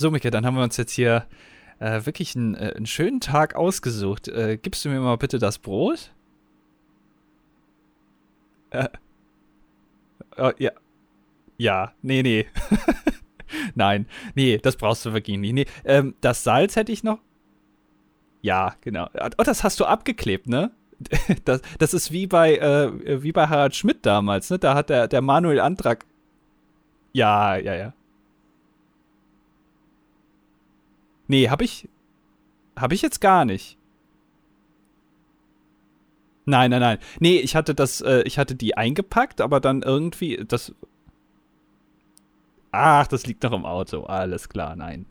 So, Micke, dann haben wir uns jetzt hier äh, wirklich einen, äh, einen, schönen Tag ausgesucht. Äh, gibst du mir mal bitte das Brot? Äh, oh, ja. Ja, nee, nee. Nein, nee, das brauchst du wirklich nicht. Nee, ähm, das Salz hätte ich noch. Ja, genau. Oh, das hast du abgeklebt, ne? Das, das ist wie bei, äh, wie bei Harald Schmidt damals, ne? Da hat der, der Manuel Antrag. Ja, ja, ja. Nee, hab ich. Hab ich jetzt gar nicht. Nein, nein, nein. Nee, ich hatte das, äh, ich hatte die eingepackt, aber dann irgendwie, das. Ach, das liegt noch im Auto. Alles klar, nein.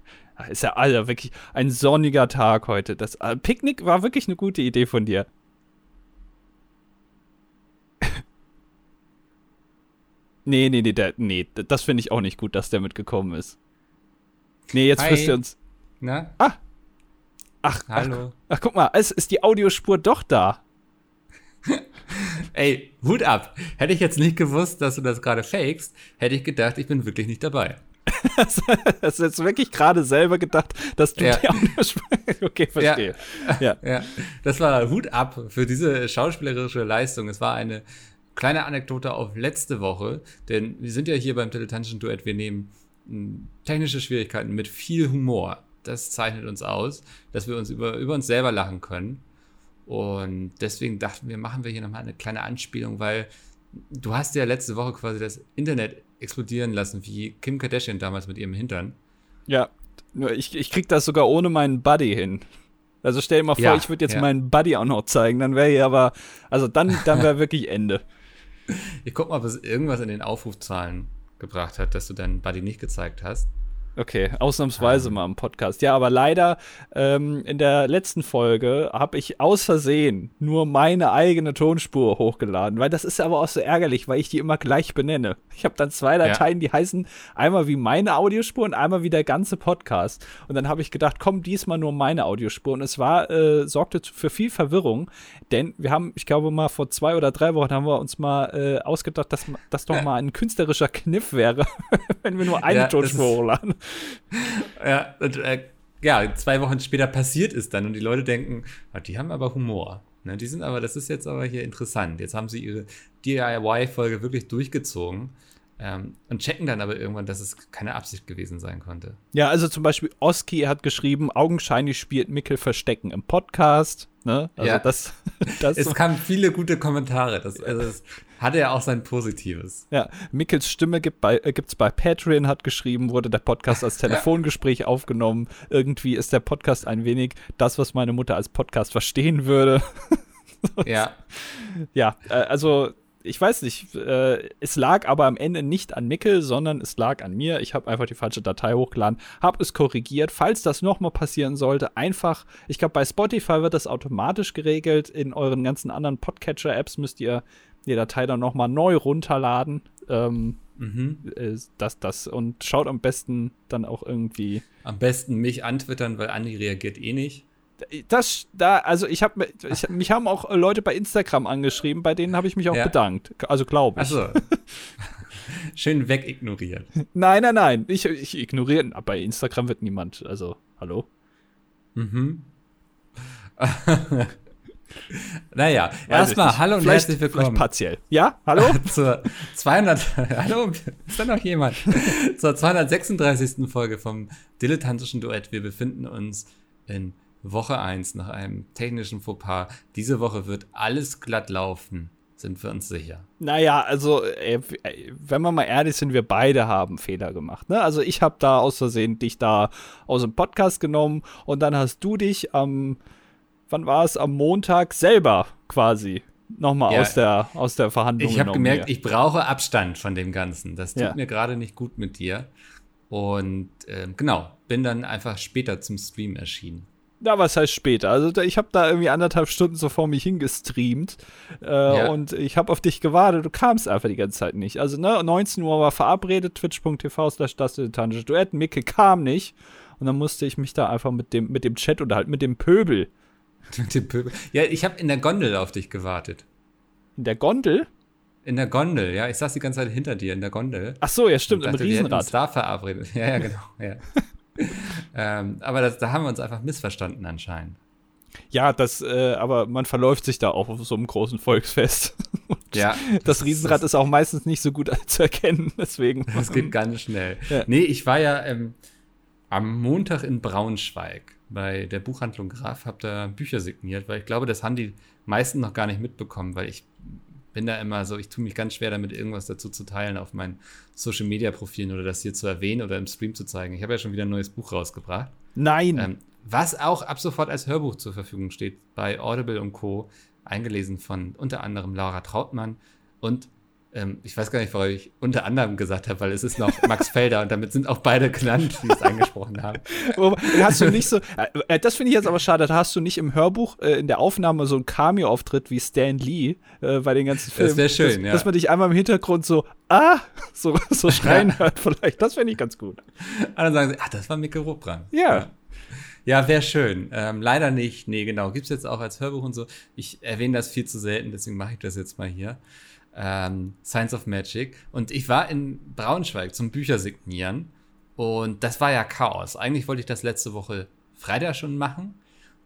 Ist ja also wirklich ein sonniger Tag heute. Das äh, Picknick war wirklich eine gute Idee von dir. nee, nee, nee, der, nee, das finde ich auch nicht gut, dass der mitgekommen ist. Nee, jetzt frisst er uns. Na? Ah. Ach, Hallo. Ach, ach, guck mal, es ist die Audiospur doch da. Ey, Hut ab. Hätte ich jetzt nicht gewusst, dass du das gerade fakest, hätte ich gedacht, ich bin wirklich nicht dabei. Hast du jetzt wirklich gerade selber gedacht, dass du ja. die Audiospur. Okay, verstehe. Ja. Ja. ja. Das war Hut ab für diese schauspielerische Leistung. Es war eine kleine Anekdote auf letzte Woche, denn wir sind ja hier beim dilettantischen Duett. Wir nehmen hm, technische Schwierigkeiten mit viel Humor das zeichnet uns aus, dass wir uns über, über uns selber lachen können. Und deswegen dachten wir, machen wir hier nochmal eine kleine Anspielung, weil du hast ja letzte Woche quasi das Internet explodieren lassen, wie Kim Kardashian damals mit ihrem Hintern. Ja, nur ich, ich krieg das sogar ohne meinen Buddy hin. Also stell dir mal vor, ja, ich würde jetzt ja. meinen Buddy auch noch zeigen, dann wäre hier aber, also dann, dann wäre wirklich Ende. Ich guck mal, ob es irgendwas in den Aufrufzahlen gebracht hat, dass du deinen Buddy nicht gezeigt hast. Okay, ausnahmsweise ah. mal im Podcast. Ja, aber leider ähm, in der letzten Folge habe ich aus Versehen nur meine eigene Tonspur hochgeladen, weil das ist aber auch so ärgerlich, weil ich die immer gleich benenne. Ich habe dann zwei Dateien, ja. die heißen einmal wie meine Audiospur und einmal wie der ganze Podcast. Und dann habe ich gedacht, komm, diesmal nur meine Audiospur. Und es war, äh, sorgte für viel Verwirrung, denn wir haben, ich glaube mal vor zwei oder drei Wochen haben wir uns mal äh, ausgedacht, dass das doch mal ein künstlerischer Kniff wäre, wenn wir nur eine ja, Tonspur hochladen. Ja, und, äh, ja, zwei Wochen später passiert es dann und die Leute denken, ah, die haben aber Humor. Ne, die sind aber, das ist jetzt aber hier interessant. Jetzt haben sie ihre DIY-Folge wirklich durchgezogen. Ähm, und checken dann aber irgendwann, dass es keine Absicht gewesen sein konnte. Ja, also zum Beispiel Oski hat geschrieben, augenscheinlich spielt Mickel Verstecken im Podcast. Ne? Also ja. das, das es kamen viele gute Kommentare. Das, also es hatte ja auch sein Positives. Ja, Mickels Stimme gibt bei, äh, gibt's bei Patreon, hat geschrieben, wurde der Podcast als Telefongespräch aufgenommen. Irgendwie ist der Podcast ein wenig das, was meine Mutter als Podcast verstehen würde. ja. Ja, äh, also ich weiß nicht, äh, es lag aber am Ende nicht an Mickel, sondern es lag an mir. Ich habe einfach die falsche Datei hochgeladen, habe es korrigiert. Falls das nochmal passieren sollte, einfach, ich glaube, bei Spotify wird das automatisch geregelt. In euren ganzen anderen Podcatcher-Apps müsst ihr die Datei dann nochmal neu runterladen. Ähm, mhm. Äh, das, das und schaut am besten dann auch irgendwie. Am besten mich antwittern, weil Andi reagiert eh nicht das da, also ich habe ich, mich haben auch Leute bei Instagram angeschrieben, bei denen habe ich mich auch ja. bedankt. Also glaube ich. Achso. Schön wegignoriert. Nein, nein, nein. Ich, ich ignoriere. Bei Instagram wird niemand. Also, hallo? Mhm. naja, erstmal hallo und vielleicht, herzlich willkommen. partiell. Ja, hallo? Zur 200. hallo, ist da noch jemand? Zur 236. Folge vom Dilettantischen Duett. Wir befinden uns in Woche 1 nach einem technischen Fauxpas. Diese Woche wird alles glatt laufen, sind wir uns sicher. Naja, also, äh, wenn wir mal ehrlich sind, wir beide haben Fehler gemacht. Ne? Also, ich habe da aus Versehen dich da aus dem Podcast genommen und dann hast du dich am, wann war es, am Montag selber quasi nochmal ja, aus, der, aus der Verhandlung Ich habe gemerkt, hier. ich brauche Abstand von dem Ganzen. Das tut ja. mir gerade nicht gut mit dir. Und äh, genau, bin dann einfach später zum Stream erschienen. Na, was heißt später? Also ich habe da irgendwie anderthalb Stunden so vor mich hingestreamt äh, ja. und ich habe auf dich gewartet. Du kamst einfach die ganze Zeit nicht. Also ne, 19 Uhr war verabredet, twitch.tv slash das Duett. Micke kam nicht und dann musste ich mich da einfach mit dem, mit dem Chat unterhalten, mit dem Pöbel. mit dem Pöbel? Ja, ich habe in der Gondel auf dich gewartet. In der Gondel? In der Gondel, ja. Ich saß die ganze Zeit hinter dir in der Gondel. Ach so, ja, stimmt, dachte, im Riesenrad. Wir da verabredet. Ja, ja, genau, ja. Ähm, aber das, da haben wir uns einfach missverstanden anscheinend. Ja, das, äh, aber man verläuft sich da auch auf so einem großen Volksfest. ja. Das Riesenrad ist auch meistens nicht so gut zu erkennen, deswegen. Das geht ganz schnell. Ja. Nee, ich war ja ähm, am Montag in Braunschweig bei der Buchhandlung Graf, hab da Bücher signiert, weil ich glaube, das haben die meisten noch gar nicht mitbekommen, weil ich bin da immer so, ich tue mich ganz schwer damit, irgendwas dazu zu teilen auf meinen Social Media Profilen oder das hier zu erwähnen oder im Stream zu zeigen. Ich habe ja schon wieder ein neues Buch rausgebracht. Nein. Ähm, was auch ab sofort als Hörbuch zur Verfügung steht bei Audible und Co. Eingelesen von unter anderem Laura Trautmann und ähm, ich weiß gar nicht, warum ich unter anderem gesagt habe, weil es ist noch Max Felder und damit sind auch beide genannt, die es angesprochen haben. hast du nicht so, äh, äh, das finde ich jetzt aber schade, da hast du nicht im Hörbuch äh, in der Aufnahme so einen Cameo-Auftritt wie Stan Lee äh, bei den ganzen Filmen. Das wäre schön, dass, ja. Dass man dich einmal im Hintergrund so, ah, so, so schreien hört vielleicht. Das fände ich ganz gut. Und dann sagen sie, ach, das war Mikkel Ruppbrand. Ja. ja. Ja, wäre schön. Ähm, leider nicht. Nee, genau. Gibt es jetzt auch als Hörbuch und so. Ich erwähne das viel zu selten, deswegen mache ich das jetzt mal hier ähm, Science of Magic. Und ich war in Braunschweig zum Büchersignieren und das war ja Chaos. Eigentlich wollte ich das letzte Woche Freitag schon machen.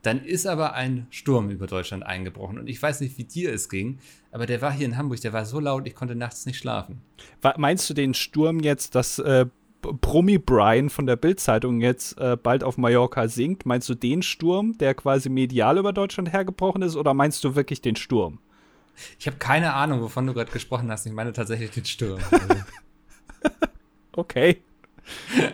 Dann ist aber ein Sturm über Deutschland eingebrochen. Und ich weiß nicht, wie dir es ging, aber der war hier in Hamburg, der war so laut, ich konnte nachts nicht schlafen. Meinst du den Sturm jetzt, dass äh, Brian von der Bildzeitung jetzt äh, bald auf Mallorca singt? Meinst du den Sturm, der quasi medial über Deutschland hergebrochen ist, oder meinst du wirklich den Sturm? Ich habe keine Ahnung, wovon du gerade gesprochen hast. Ich meine tatsächlich den Sturm. okay.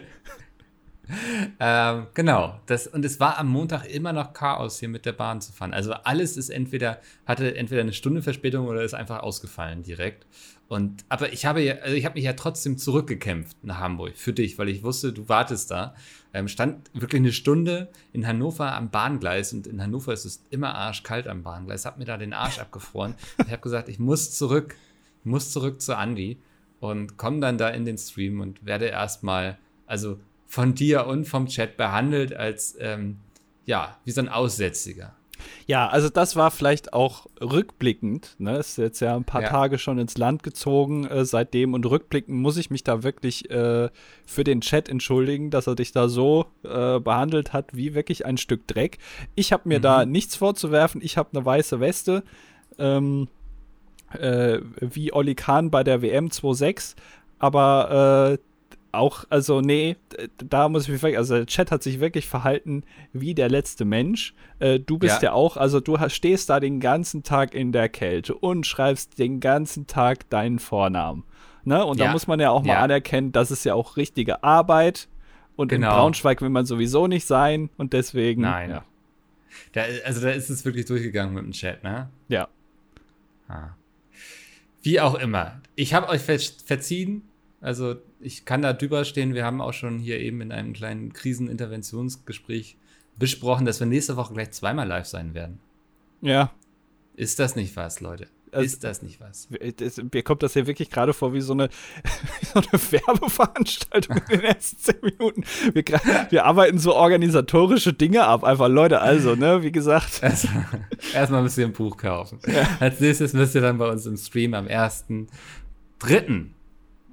ähm, genau. Das, und es war am Montag immer noch Chaos, hier mit der Bahn zu fahren. Also alles ist entweder, hatte entweder eine Stunde Verspätung oder ist einfach ausgefallen direkt. Und, aber ich habe ja, also ich habe mich ja trotzdem zurückgekämpft nach Hamburg für dich, weil ich wusste, du wartest da. Ähm, stand wirklich eine Stunde in Hannover am Bahngleis und in Hannover ist es immer arschkalt am Bahngleis. Hab mir da den Arsch abgefroren. Ich habe gesagt, ich muss zurück, ich muss zurück zu Andy und komme dann da in den Stream und werde erstmal, also von dir und vom Chat behandelt als, ähm, ja, wie so ein Aussätziger. Ja, also das war vielleicht auch rückblickend. Ne? Ist jetzt ja ein paar ja. Tage schon ins Land gezogen äh, seitdem und rückblickend muss ich mich da wirklich äh, für den Chat entschuldigen, dass er dich da so äh, behandelt hat wie wirklich ein Stück Dreck. Ich habe mir mhm. da nichts vorzuwerfen. Ich habe eine weiße Weste. Ähm, äh, wie Oli Kahn bei der WM 2.6. Aber äh, auch, also nee, da muss ich mich wirklich, also der Chat hat sich wirklich verhalten wie der letzte Mensch. Äh, du bist ja. ja. auch, also du stehst da den ganzen Tag in der Kälte und schreibst den ganzen Tag deinen Vornamen. Ne? Und ja. da muss man ja auch mal ja. anerkennen, das ist ja auch richtige Arbeit. Und genau. in Braunschweig will man sowieso nicht sein und deswegen. Nein. Ja. Da, also da ist es wirklich durchgegangen mit dem Chat, ne? Ja. Ah. Wie auch immer. Ich habe euch verziehen, also ich kann da drüber stehen. Wir haben auch schon hier eben in einem kleinen Kriseninterventionsgespräch besprochen, dass wir nächste Woche gleich zweimal live sein werden. Ja. Ist das nicht was, Leute? Also, ist das nicht was? mir kommt das hier wirklich gerade vor wie so eine, so eine Werbeveranstaltung in den ersten zehn Minuten. Wir, wir, arbeiten so organisatorische Dinge ab. Einfach Leute, also, ne, wie gesagt. Erstmal erst müsst ihr ein Buch kaufen. Ja. Als nächstes müsst ihr dann bei uns im Stream am 1.3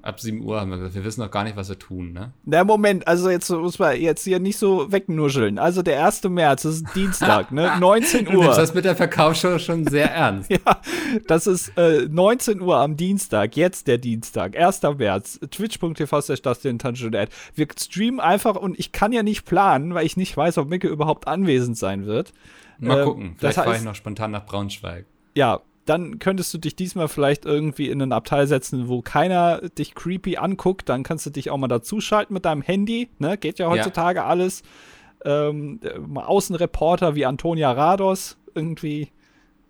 ab 7 Uhr haben wir gesagt, wir wissen noch gar nicht, was wir tun, ne? Na, Moment, also jetzt muss man jetzt hier nicht so wegnuscheln. Also der 1. März, das ist Dienstag, ne? 19 Uhr. Du nimmst das mit der Verkaufsshow schon sehr ernst. ja, das ist äh, 19 Uhr am Dienstag, jetzt der Dienstag, 1. März, twitch.tv Wir streamen einfach und ich kann ja nicht planen, weil ich nicht weiß, ob Micke überhaupt anwesend sein wird. Mal äh, gucken, vielleicht fahre ich noch spontan nach Braunschweig. Ja, dann könntest du dich diesmal vielleicht irgendwie in einen Abteil setzen, wo keiner dich creepy anguckt. Dann kannst du dich auch mal dazuschalten mit deinem Handy. Ne? Geht ja heutzutage ja. alles. Ähm, Außenreporter wie Antonia Rados irgendwie.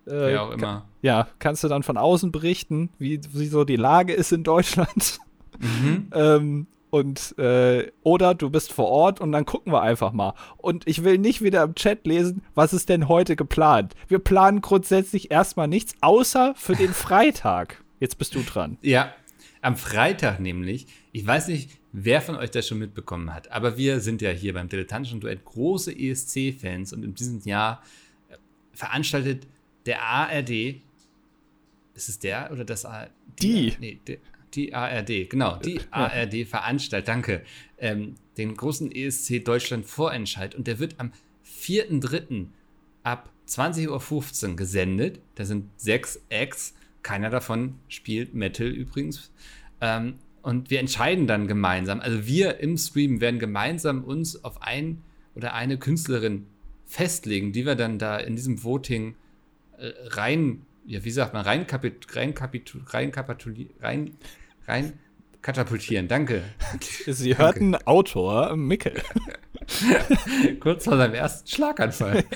Äh, Wer auch immer. Ja, kannst du dann von außen berichten, wie, wie so die Lage ist in Deutschland. Mhm. ähm, und äh, oder du bist vor Ort und dann gucken wir einfach mal. Und ich will nicht wieder im Chat lesen, was ist denn heute geplant. Wir planen grundsätzlich erstmal nichts, außer für den Freitag. Jetzt bist du dran. Ja, am Freitag nämlich. Ich weiß nicht, wer von euch das schon mitbekommen hat, aber wir sind ja hier beim Dilettantischen Duett große ESC-Fans und in diesem Jahr äh, veranstaltet der ARD. Ist es der oder das ARD? Die. Nee, der, die ARD, genau, die ja. ARD veranstaltet, danke. Ähm, den großen ESC Deutschland Vorentscheid. Und der wird am 4.3. ab 20.15 Uhr gesendet. Da sind sechs Acts. Keiner davon spielt Metal übrigens. Ähm, und wir entscheiden dann gemeinsam. Also wir im Stream werden gemeinsam uns auf ein oder eine Künstlerin festlegen, die wir dann da in diesem Voting äh, rein, ja, wie sagt man, rein, kapit, rein, kapitul, rein, kapitulieren, rein, rein katapultieren. Danke. Sie hörten Danke. Autor Mickel. Kurz vor seinem ersten Schlaganfall.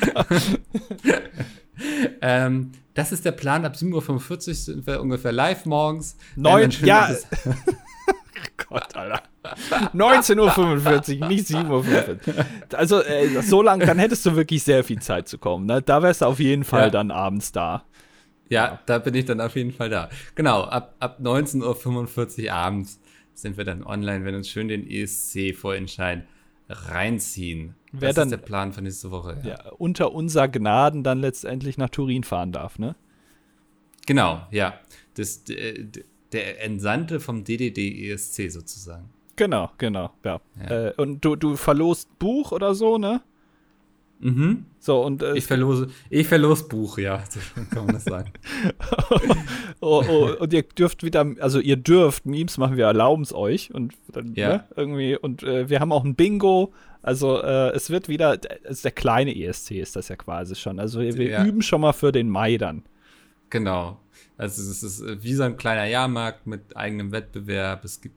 ähm, das ist der Plan. Ab 7.45 Uhr sind wir ungefähr live morgens. Neun, ja. Gott, Alter. 19.45 Uhr, nicht 7.45 Uhr. Also, äh, so lang, dann hättest du wirklich sehr viel Zeit zu kommen. Ne? Da wärst du auf jeden Fall ja. dann abends da. Ja, da bin ich dann auf jeden Fall da. Genau, ab, ab 19.45 Uhr abends sind wir dann online, wenn uns schön den ESC Vorentscheid reinziehen. Wer das dann, ist der Plan für nächste Woche. Ja. ja. unter unser Gnaden dann letztendlich nach Turin fahren darf, ne? Genau, ja. Das, der Entsandte vom DDD ESC sozusagen. Genau, genau, ja. ja. Äh, und du, du verlost Buch oder so, ne? Mhm. So, und, äh, ich verlose, ich verlose Buch, ja, so kann man das sagen. oh, oh, und ihr dürft wieder, also ihr dürft, Memes machen, wir erlauben es euch und dann, ja. ne, irgendwie, und äh, wir haben auch ein Bingo, also äh, es wird wieder, es der kleine ESC ist das ja quasi schon, also wir, wir ja. üben schon mal für den Mai dann. Genau, also es ist wie so ein kleiner Jahrmarkt mit eigenem Wettbewerb, es gibt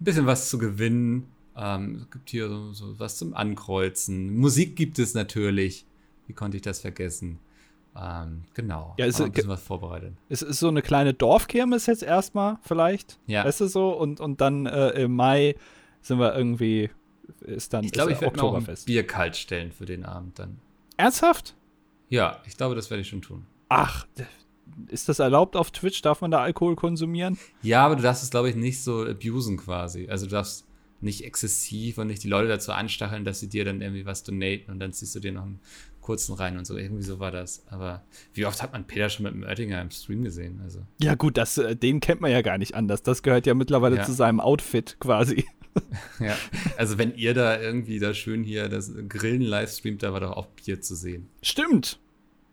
ein bisschen was zu gewinnen, ähm, es gibt hier so, so, was zum Ankreuzen. Musik gibt es natürlich. Wie konnte ich das vergessen? Ähm, genau. Ja, ist ein bisschen was vorbereitet. Es ist so eine kleine Dorfkirmes jetzt erstmal vielleicht. Ja. Weißt du so? Und, und dann äh, im Mai sind wir irgendwie, ist dann Ich glaube, ich werde mir auch ein Bier kalt stellen für den Abend dann. Ernsthaft? Ja, ich glaube, das werde ich schon tun. Ach, ist das erlaubt auf Twitch? Darf man da Alkohol konsumieren? Ja, aber du darfst es, glaube ich, nicht so abusen quasi. Also du darfst nicht exzessiv und nicht die Leute dazu anstacheln, dass sie dir dann irgendwie was donaten und dann ziehst du dir noch einen kurzen rein und so. Irgendwie so war das. Aber wie oft hat man Peter schon mit dem Oettinger im Stream gesehen? Also. Ja, gut, das, äh, den kennt man ja gar nicht anders. Das gehört ja mittlerweile ja. zu seinem Outfit quasi. Ja, also wenn ihr da irgendwie da schön hier das Grillen livestreamt, da war doch auch Bier zu sehen. Stimmt.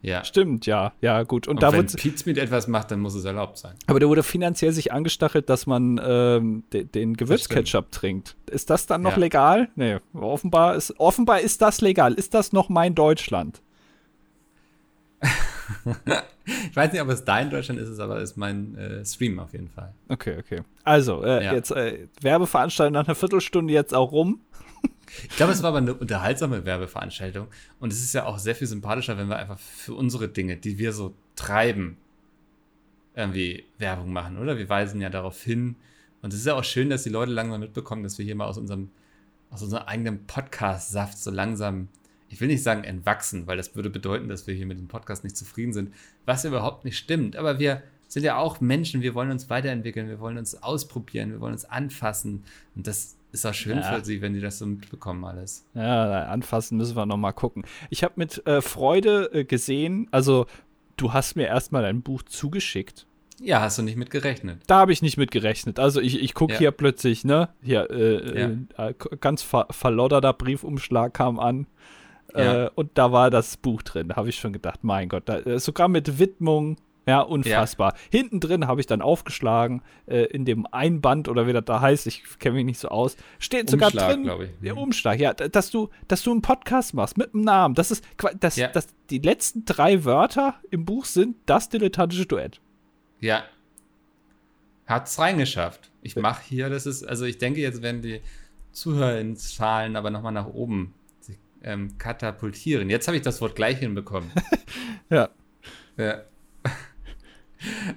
Ja. Stimmt, ja, ja, gut. Und, und da wenn Pete mit etwas macht, dann muss es erlaubt sein. Aber da wurde finanziell sich angestachelt, dass man ähm, de den Gewürzketchup trinkt. Ist das dann noch ja. legal? Nee, offenbar ist, offenbar ist das legal. Ist das noch mein Deutschland? ich weiß nicht, ob es dein Deutschland ist, aber es ist mein äh, Stream auf jeden Fall. Okay, okay. Also, äh, ja. jetzt äh, Werbeveranstaltung nach einer Viertelstunde jetzt auch rum. Ich glaube, es war aber eine unterhaltsame Werbeveranstaltung. Und es ist ja auch sehr viel sympathischer, wenn wir einfach für unsere Dinge, die wir so treiben, irgendwie Werbung machen, oder? Wir weisen ja darauf hin. Und es ist ja auch schön, dass die Leute langsam mitbekommen, dass wir hier mal aus unserem, aus unserem eigenen Podcast-Saft so langsam, ich will nicht sagen entwachsen, weil das würde bedeuten, dass wir hier mit dem Podcast nicht zufrieden sind, was überhaupt nicht stimmt. Aber wir sind ja auch Menschen, wir wollen uns weiterentwickeln, wir wollen uns ausprobieren, wir wollen uns anfassen. Und das ist auch schön ja. für sie, wenn die das so mitbekommen alles. Ja, anfassen müssen wir noch mal gucken. Ich habe mit äh, Freude äh, gesehen, also du hast mir erstmal dein Buch zugeschickt. Ja, hast du nicht mit gerechnet. Da habe ich nicht mit gerechnet. Also ich, ich gucke ja. hier plötzlich, ne, hier, äh, ja. äh, ganz ver verlodderter Briefumschlag kam an. Äh, und da war das Buch drin. Da habe ich schon gedacht, mein Gott, da, äh, sogar mit Widmung ja, unfassbar. Ja. Hinten drin habe ich dann aufgeschlagen, äh, in dem Einband oder wie das da heißt, ich kenne mich nicht so aus, steht sogar Umschlag, drin. Ich. Der mhm. Umschlag, ja, dass du, dass du einen Podcast machst mit einem Namen. Das ist, das, ja. das, die letzten drei Wörter im Buch sind das dilettantische Duett. Ja. Hat's reingeschafft. Ich mache hier, das ist, also ich denke, jetzt werden die Zuhörerzahlen aber nochmal nach oben ähm, katapultieren. Jetzt habe ich das Wort gleich hinbekommen. ja. Ja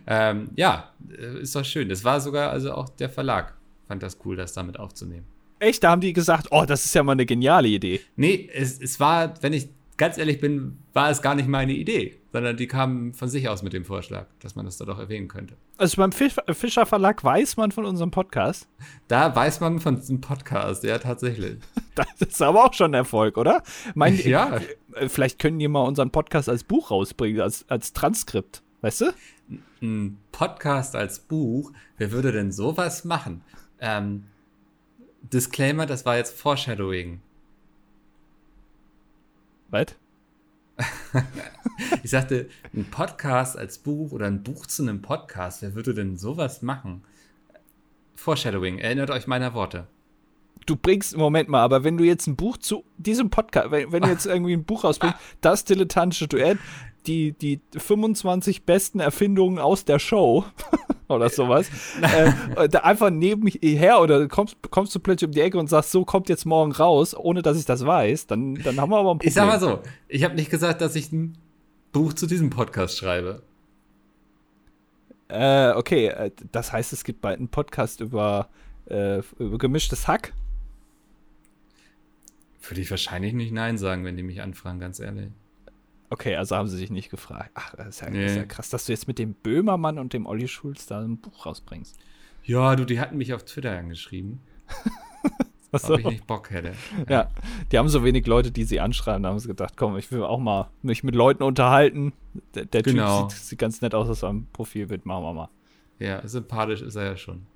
ähm, ja, äh, ist doch schön. Das war sogar also auch der Verlag. Fand das cool, das damit aufzunehmen. Echt? Da haben die gesagt, oh, das ist ja mal eine geniale Idee. Nee, es, es war, wenn ich ganz ehrlich bin, war es gar nicht meine Idee, sondern die kamen von sich aus mit dem Vorschlag, dass man das da doch erwähnen könnte. Also beim Fischer Verlag weiß man von unserem Podcast? Da weiß man von diesem Podcast, ja, tatsächlich. Das ist aber auch schon ein Erfolg, oder? Mein, ja. Äh, vielleicht können die mal unseren Podcast als Buch rausbringen, als, als Transkript, weißt du? ein Podcast als Buch, wer würde denn sowas machen? Ähm, Disclaimer, das war jetzt Foreshadowing. Was? ich sagte, ein Podcast als Buch oder ein Buch zu einem Podcast, wer würde denn sowas machen? Foreshadowing, erinnert euch meiner Worte. Du bringst, Moment mal, aber wenn du jetzt ein Buch zu diesem Podcast, wenn, wenn du jetzt irgendwie ein Buch rausbringst, das dilettantische Duett, die, die 25 besten Erfindungen aus der Show oder sowas, äh, da einfach nebenher oder kommst, kommst du plötzlich um die Ecke und sagst, so kommt jetzt morgen raus, ohne dass ich das weiß, dann, dann haben wir aber ein Problem. Ich sag mal so, ich habe nicht gesagt, dass ich ein Buch zu diesem Podcast schreibe. Äh, okay, äh, das heißt, es gibt bald einen Podcast über, äh, über gemischtes Hack. Würde ich wahrscheinlich nicht Nein sagen, wenn die mich anfragen, ganz ehrlich. Okay, also haben sie sich nicht gefragt. Ach, das ist ja, nee. ist ja krass, dass du jetzt mit dem Böhmermann und dem Olli Schulz da ein Buch rausbringst. Ja, du, die hatten mich auf Twitter angeschrieben. so. Ob ich nicht Bock hätte. Ja. ja. die haben so wenig Leute, die sie anschreiben. Da haben sie gedacht, komm, ich will auch mal mich mit Leuten unterhalten. Der, der genau. Typ sieht, sieht, ganz nett aus aus seinem Profilbild. Machen wir mal. Ja, sympathisch ist er ja schon.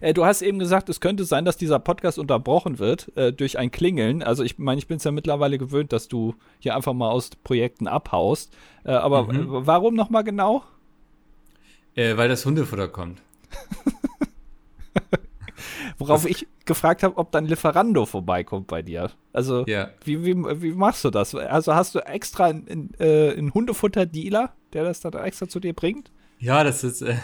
Äh, du hast eben gesagt, es könnte sein, dass dieser Podcast unterbrochen wird äh, durch ein Klingeln. Also ich meine, ich bin es ja mittlerweile gewöhnt, dass du hier einfach mal aus Projekten abhaust. Äh, aber mhm. warum nochmal genau? Äh, weil das Hundefutter kommt. Worauf ich gefragt habe, ob dann Lieferando vorbeikommt bei dir. Also, ja. wie, wie, wie machst du das? Also, hast du extra einen, einen äh, Hundefutter-Dealer, der das dann extra zu dir bringt? Ja, das ist, äh,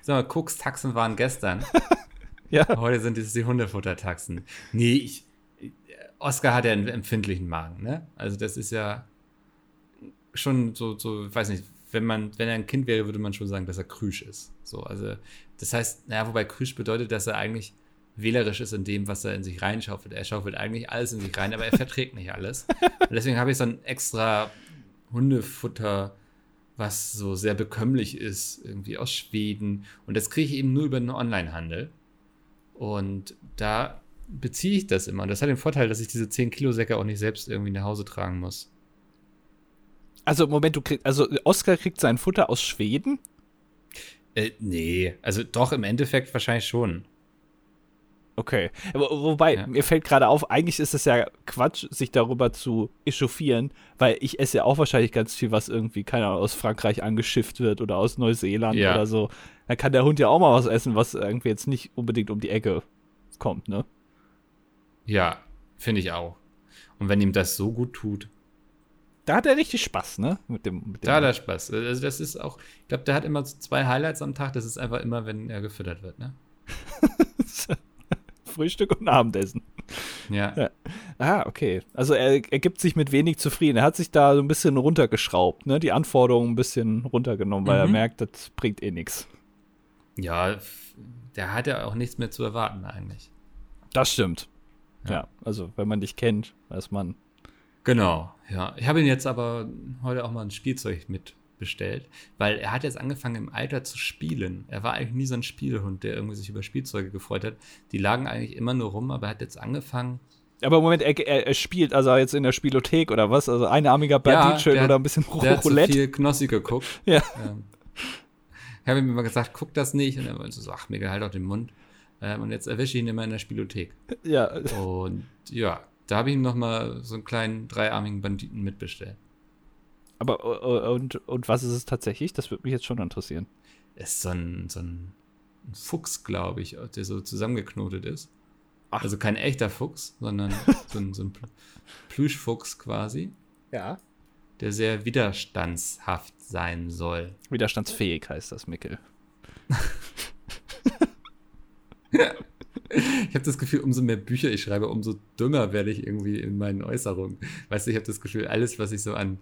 Sag mal, Cooks Taxen waren gestern. ja. Heute sind es die Hundefuttertaxen. Nee, ich, Oscar hat ja einen empfindlichen Magen, ne? Also das ist ja schon so, so, ich weiß nicht, wenn man, wenn er ein Kind wäre, würde man schon sagen, dass er krüsch ist. So, also das heißt, naja, wobei krüsch bedeutet, dass er eigentlich wählerisch ist in dem, was er in sich reinschaufelt. Er schaufelt eigentlich alles in sich rein, aber er verträgt nicht alles. Und deswegen habe ich so ein extra Hundefutter was so sehr bekömmlich ist, irgendwie aus Schweden. Und das kriege ich eben nur über einen Onlinehandel. Und da beziehe ich das immer. Und das hat den Vorteil, dass ich diese 10 Kilo Säcke auch nicht selbst irgendwie nach Hause tragen muss. Also, Moment, du kriegst, also Oskar kriegt sein Futter aus Schweden? Äh, nee, also doch im Endeffekt wahrscheinlich schon. Okay. Wo, wobei, ja. mir fällt gerade auf, eigentlich ist es ja Quatsch, sich darüber zu echauffieren, weil ich esse ja auch wahrscheinlich ganz viel, was irgendwie, keine Ahnung, aus Frankreich angeschifft wird oder aus Neuseeland ja. oder so. Dann kann der Hund ja auch mal was essen, was irgendwie jetzt nicht unbedingt um die Ecke kommt, ne? Ja, finde ich auch. Und wenn ihm das so gut tut. Da hat er richtig Spaß, ne? Mit dem, mit dem da hat er Spaß. Also das ist auch, ich glaube, der hat immer zwei Highlights am Tag. Das ist einfach immer, wenn er gefüttert wird, ne? Frühstück und Abendessen. Ja. ja. Ah, okay. Also er, er gibt sich mit wenig zufrieden. Er hat sich da so ein bisschen runtergeschraubt, ne? Die Anforderungen ein bisschen runtergenommen, weil mhm. er merkt, das bringt eh nichts. Ja, der hat ja auch nichts mehr zu erwarten eigentlich. Das stimmt. Ja, ja also wenn man dich kennt, weiß man. Genau, ja. Ich habe ihn jetzt aber heute auch mal ein Spielzeug mit bestellt, weil er hat jetzt angefangen im Alter zu spielen. Er war eigentlich nie so ein Spielhund, der irgendwie sich über Spielzeuge gefreut hat. Die lagen eigentlich immer nur rum, aber er hat jetzt angefangen. Aber im Moment, er, er, er spielt also jetzt in der Spielothek oder was? Also einarmiger Banditchen ja, oder ein bisschen der Roulette. Der hat so viel Knossi geguckt. ja. Ähm, ich habe ihm immer gesagt, guck das nicht. Und er war so, ach, mir halt auch den Mund. Ähm, und jetzt erwische ich ihn immer in der Spielothek. Ja. Und ja, da habe ich ihm noch mal so einen kleinen dreiarmigen Banditen mitbestellt. Aber und, und was ist es tatsächlich? Das würde mich jetzt schon interessieren. Es ist so ein, so ein Fuchs, glaube ich, der so zusammengeknotet ist. Ach. Also kein echter Fuchs, sondern so ein, so ein Plüschfuchs quasi. Ja. Der sehr widerstandshaft sein soll. Widerstandsfähig heißt das, Mickel. ich habe das Gefühl, umso mehr Bücher ich schreibe, umso dümmer werde ich irgendwie in meinen Äußerungen. Weißt du, ich habe das Gefühl, alles, was ich so an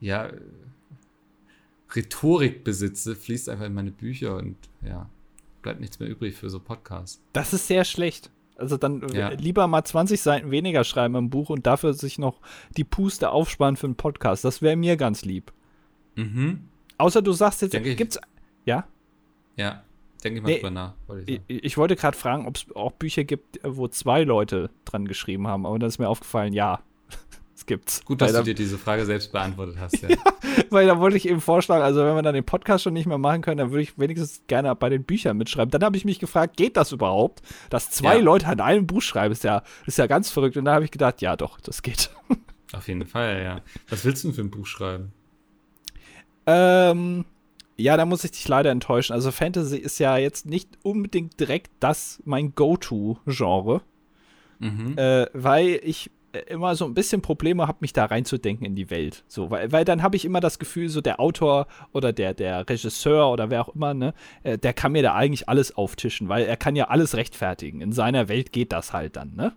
ja, Rhetorik besitze, fließt einfach in meine Bücher und ja, bleibt nichts mehr übrig für so Podcasts. Das ist sehr schlecht. Also dann ja. lieber mal 20 Seiten weniger schreiben im Buch und dafür sich noch die Puste aufsparen für einen Podcast. Das wäre mir ganz lieb. Mhm. Außer du sagst jetzt, denke gibt's. Ja? Ja, denke ich mal nee, drüber nach. Wollte ich, ich, ich, wollte gerade fragen, ob es auch Bücher gibt, wo zwei Leute dran geschrieben haben, aber dann ist mir aufgefallen, ja. Das gibt's. Gut, dass weil du dir diese Frage selbst beantwortet hast. Ja. ja, weil da wollte ich eben vorschlagen, also wenn wir dann den Podcast schon nicht mehr machen können, dann würde ich wenigstens gerne bei den Büchern mitschreiben. Dann habe ich mich gefragt, geht das überhaupt? Dass zwei Ja. Leute an einem Buch schreiben, ist ja, ist ja ganz verrückt. Und da habe ich gedacht, ja doch, das geht. Auf jeden Fall, ja. Was willst du denn für ein Buch schreiben? Ähm, ja, da muss ich dich leider enttäuschen. Also Fantasy ist ja jetzt nicht unbedingt direkt das mein Go-To-Genre, Mhm. äh, weil ich immer so ein bisschen Probleme habe, mich da reinzudenken in die Welt. So, weil, weil dann habe ich immer das Gefühl, so der Autor oder der, der Regisseur oder wer auch immer, ne, äh, der kann mir da eigentlich alles auftischen, weil er kann ja alles rechtfertigen. In seiner Welt geht das halt dann, ne?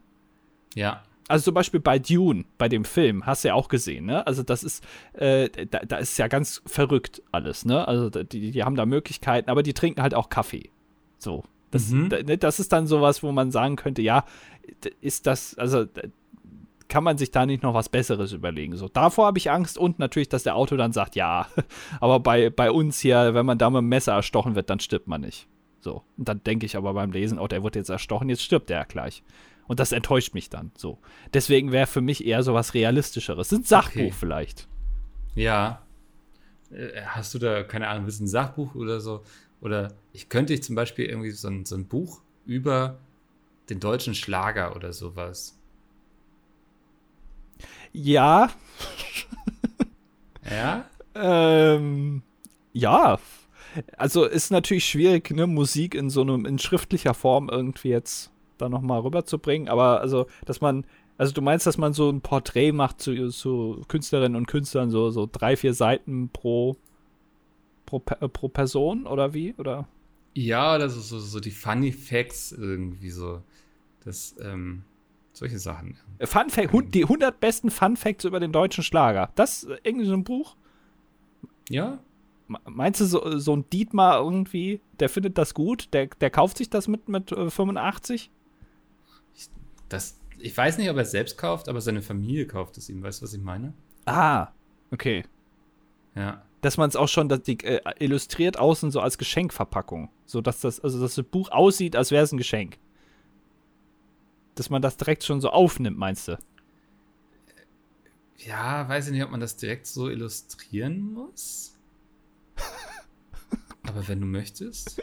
ja. Also zum Beispiel bei Dune, bei dem Film, hast du ja auch gesehen, ne? Also das ist, äh, da, da ist ja ganz verrückt alles, ne? Also die, die haben da Möglichkeiten, aber die trinken halt auch Kaffee. So. Das, Mhm. ne, das ist dann sowas, wo man sagen könnte, ja, ist das, also kann man sich da nicht noch was Besseres überlegen. So, davor habe ich Angst und natürlich, dass der Autor dann sagt, ja, aber bei, bei uns hier, wenn man da mit dem Messer erstochen wird, dann stirbt man nicht. So. Und dann denke ich aber beim Lesen, oh, der wird jetzt erstochen, jetzt stirbt der ja gleich. Und das enttäuscht mich dann so. Deswegen wäre für mich eher so was Realistischeres. Ein Sachbuch Okay. vielleicht. Ja. Äh, Hast du da, keine Ahnung, du ein Sachbuch oder so? Oder ich könnte dich zum Beispiel irgendwie so ein, so ein Buch über den deutschen Schlager oder sowas. Ja, Ja? ähm, ja. Also ist natürlich schwierig, ne, Musik in so einem, in schriftlicher Form irgendwie jetzt da nochmal rüberzubringen. Aber also, dass man, also du meinst, dass man so ein Porträt macht zu, zu Künstlerinnen und Künstlern, so, so drei, vier Seiten pro, pro, äh, pro Person oder wie? Oder? Ja, oder so, so, so die Funny Facts irgendwie so. Das, ähm, solche Sachen. Fun Fact, hun- die 100 besten Fun Facts über den deutschen Schlager. Das äh, irgendwie so ein Buch? Ja? Me- Meinst du, so, so ein Dietmar irgendwie, der findet das gut? Der, der kauft sich das mit, mit äh, 85? Das, ich weiß nicht, ob er es selbst kauft, aber seine Familie kauft es ihm. Weißt du, was ich meine? Ah, okay. Ja. Dass man es auch schon dass die, äh, illustriert außen so als Geschenkverpackung. So dass das, also dass das Buch aussieht, als wäre es ein Geschenk. Dass man das direkt schon so aufnimmt, meinst du? Ja, weiß ich nicht, ob man das direkt so illustrieren muss. Aber wenn du möchtest.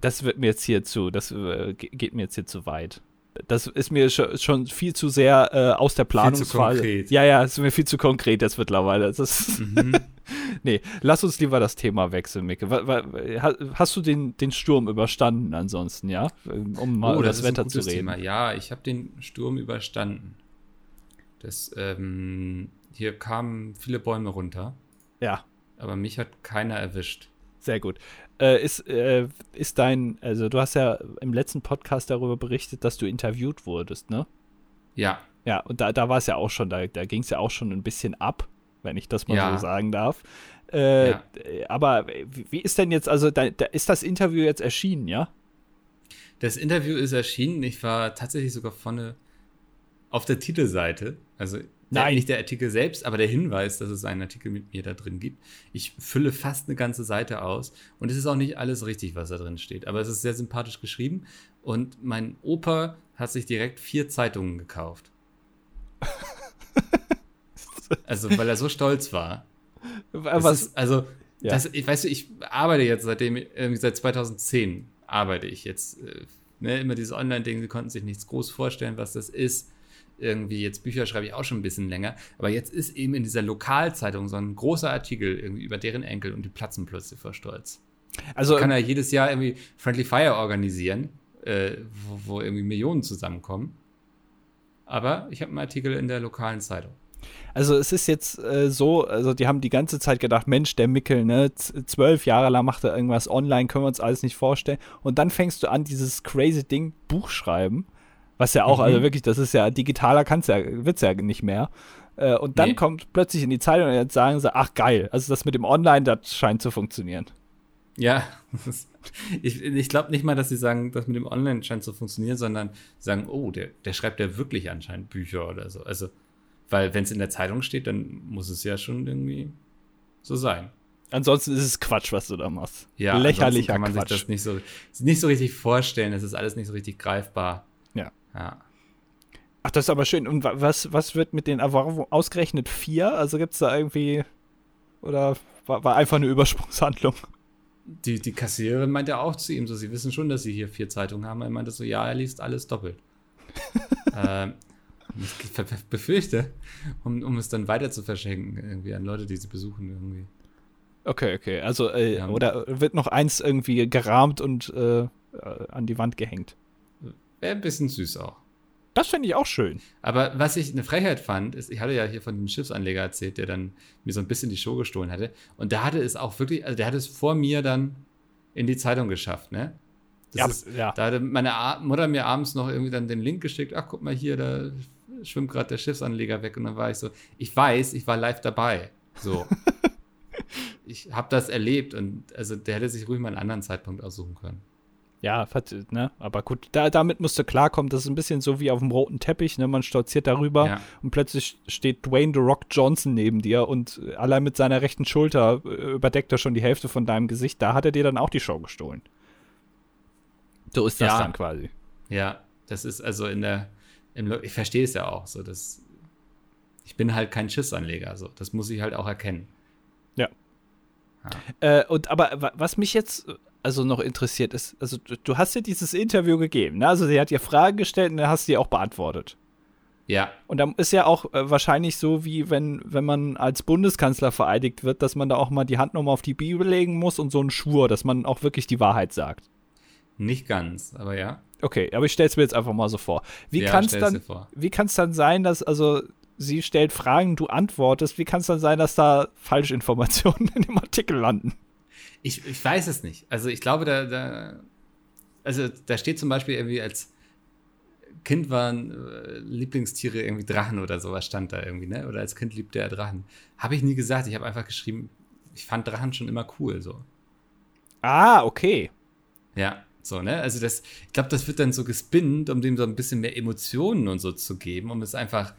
Das wird mir jetzt hier zu, das äh, ge- geht mir jetzt hier zu weit. Das ist mir scho- schon viel zu sehr äh, aus der Planungsphase. konkret. Ja, ja, ist mir viel zu konkret jetzt mittlerweile. Das Mhm. nee, lass uns lieber das Thema wechseln, Micke. Hast du den, den Sturm überstanden ansonsten, ja? Um mal oh, über das, das, Wetter zu reden. Thema. Ja, ich habe den Sturm überstanden. Das, ähm, hier kamen viele Bäume runter, Ja, aber mich hat keiner erwischt. sehr gut. Äh, ist, äh, ist dein, also du hast ja im letzten Podcast darüber berichtet, dass du interviewt wurdest, ne? Ja, Ja, und da, da war es ja auch schon, da, da ging es ja auch schon ein bisschen ab, wenn ich das mal Ja. so sagen darf. Äh, Ja. Aber wie, ist denn jetzt, also da, da ist das Interview jetzt erschienen, ja? Das Interview ist erschienen. Ich war tatsächlich sogar vorne auf der Titelseite. Also Nein. nicht der Artikel selbst, aber der Hinweis, dass es einen Artikel mit mir da drin gibt. Ich fülle fast eine ganze Seite aus und es ist auch nicht alles richtig, was da drin steht. Aber es ist sehr sympathisch geschrieben und mein Opa hat sich direkt vier Zeitungen gekauft. Also, weil er so stolz war. Äh, Was, ist, also, Ja. das, ich weiß, ich arbeite jetzt seitdem, irgendwie seit 2010 arbeite ich jetzt. Äh, ne, immer dieses Online-Ding, sie konnten sich nichts groß vorstellen, was das ist. Irgendwie, jetzt Bücher schreibe ich auch schon ein bisschen länger. Aber jetzt ist eben in dieser Lokalzeitung so ein großer Artikel irgendwie über deren Enkel und die platzen plötzlich vor Stolz. also Kann er jedes Jahr irgendwie Friendly Fire organisieren, äh, wo, wo irgendwie Millionen zusammenkommen. Aber ich habe einen Artikel in der lokalen Zeitung. Also es ist jetzt äh, so, also die haben die ganze Zeit gedacht, Mensch, der Mickel, ne, zwölf Jahre lang macht er irgendwas online, können wir uns alles nicht vorstellen. Und dann fängst du an, dieses crazy Ding, Buch schreiben, was ja auch, Mhm. also wirklich, das ist ja, digitaler kann's ja, wird's ja nicht mehr. Äh, und dann Nee. kommt plötzlich in die Zeitung und jetzt sagen sie, ach geil, also das mit dem Online, das scheint zu funktionieren. Ja, ich, ich glaube nicht mal, dass sie sagen, das mit dem Online scheint zu funktionieren, sondern sagen, oh, der, der schreibt ja wirklich anscheinend Bücher oder so. Also, weil wenn es in der Zeitung steht, dann muss es ja schon irgendwie so sein. Ansonsten ist es Quatsch, was du da machst. Ja, Lächerlicher kann man Quatsch. sich das nicht so, nicht so richtig vorstellen. Es ist alles nicht so richtig greifbar. Ja. Ja. Ach, das ist aber schön. Und was, was wird mit den Erwartungen ausgerechnet? Vier? Also gibt es da irgendwie. Oder war, war einfach eine Übersprungshandlung? Die, die Kassiererin meinte auch zu ihm so, sie wissen schon, dass sie hier vier Zeitungen haben. Er meinte so, ja, er liest alles doppelt. ähm, ich befürchte, um, um es dann weiter zu verschenken, irgendwie an Leute, die sie besuchen, irgendwie. Okay, okay. Also, äh, ja. oder wird noch eins irgendwie gerahmt und äh, an die Wand gehängt? Wäre ein bisschen süß auch. Das finde ich auch schön. Aber was ich eine Frechheit fand, ist, ich hatte ja hier von dem Schiffsanleger erzählt, der dann mir so ein bisschen die Show gestohlen hatte. Und der hatte es auch wirklich, also der hat es vor mir dann in die Zeitung geschafft, ne? Ja, ist, ja. Da hatte meine Mutter mir abends noch irgendwie dann den Link geschickt, ach guck mal hier, da schwimmt gerade der Schiffsanleger weg. Und dann war ich so, ich weiß, ich war live dabei. So. ich habe das erlebt und also der hätte sich ruhig mal einen anderen Zeitpunkt aussuchen können. Ja, ne? Aber gut, da, damit musst du klarkommen. Das ist ein bisschen so wie auf dem roten Teppich, ne? Man stolziert darüber ja. und plötzlich steht Dwayne The Rock Johnson neben dir und allein mit seiner rechten Schulter äh, überdeckt er schon die Hälfte von deinem Gesicht. Da hat er dir dann auch die Show gestohlen. So ist das ja. dann quasi. Ja, das ist also in der, im, ich verstehe es ja auch so, dass ich bin halt kein Schissanleger, so. Das muss ich halt auch erkennen. Ja. ja. Äh, und aber was mich jetzt also noch interessiert ist, also du, hast dir dieses Interview gegeben, ne? Also sie hat dir Fragen gestellt und dann hast du die auch beantwortet. Ja. Und dann ist ja auch äh, wahrscheinlich so, wie wenn, wenn man als Bundeskanzler vereidigt wird, dass man da auch mal die Hand nochmal auf die Bibel legen muss und so einen Schwur, dass man auch wirklich die Wahrheit sagt. Nicht ganz, aber ja. Okay, aber ich stelle es mir jetzt einfach mal so vor. Wie ja, kann es dann, wie dann sein, dass also sie stellt Fragen, du antwortest, wie kann es dann sein, dass da Falschinformationen in dem Artikel landen? Ich, ich weiß es nicht. Also ich glaube, da, da, also da steht zum Beispiel irgendwie als Kind waren äh, Lieblingstiere irgendwie Drachen oder sowas stand da irgendwie, ne? Oder als Kind liebte er Drachen. Habe ich nie gesagt. Ich habe einfach geschrieben, ich fand Drachen schon immer cool, so. Ah, okay. Ja, so, ne? Also das, ich glaube, das wird dann so gespinnt, um dem so ein bisschen mehr Emotionen und so zu geben, um es einfach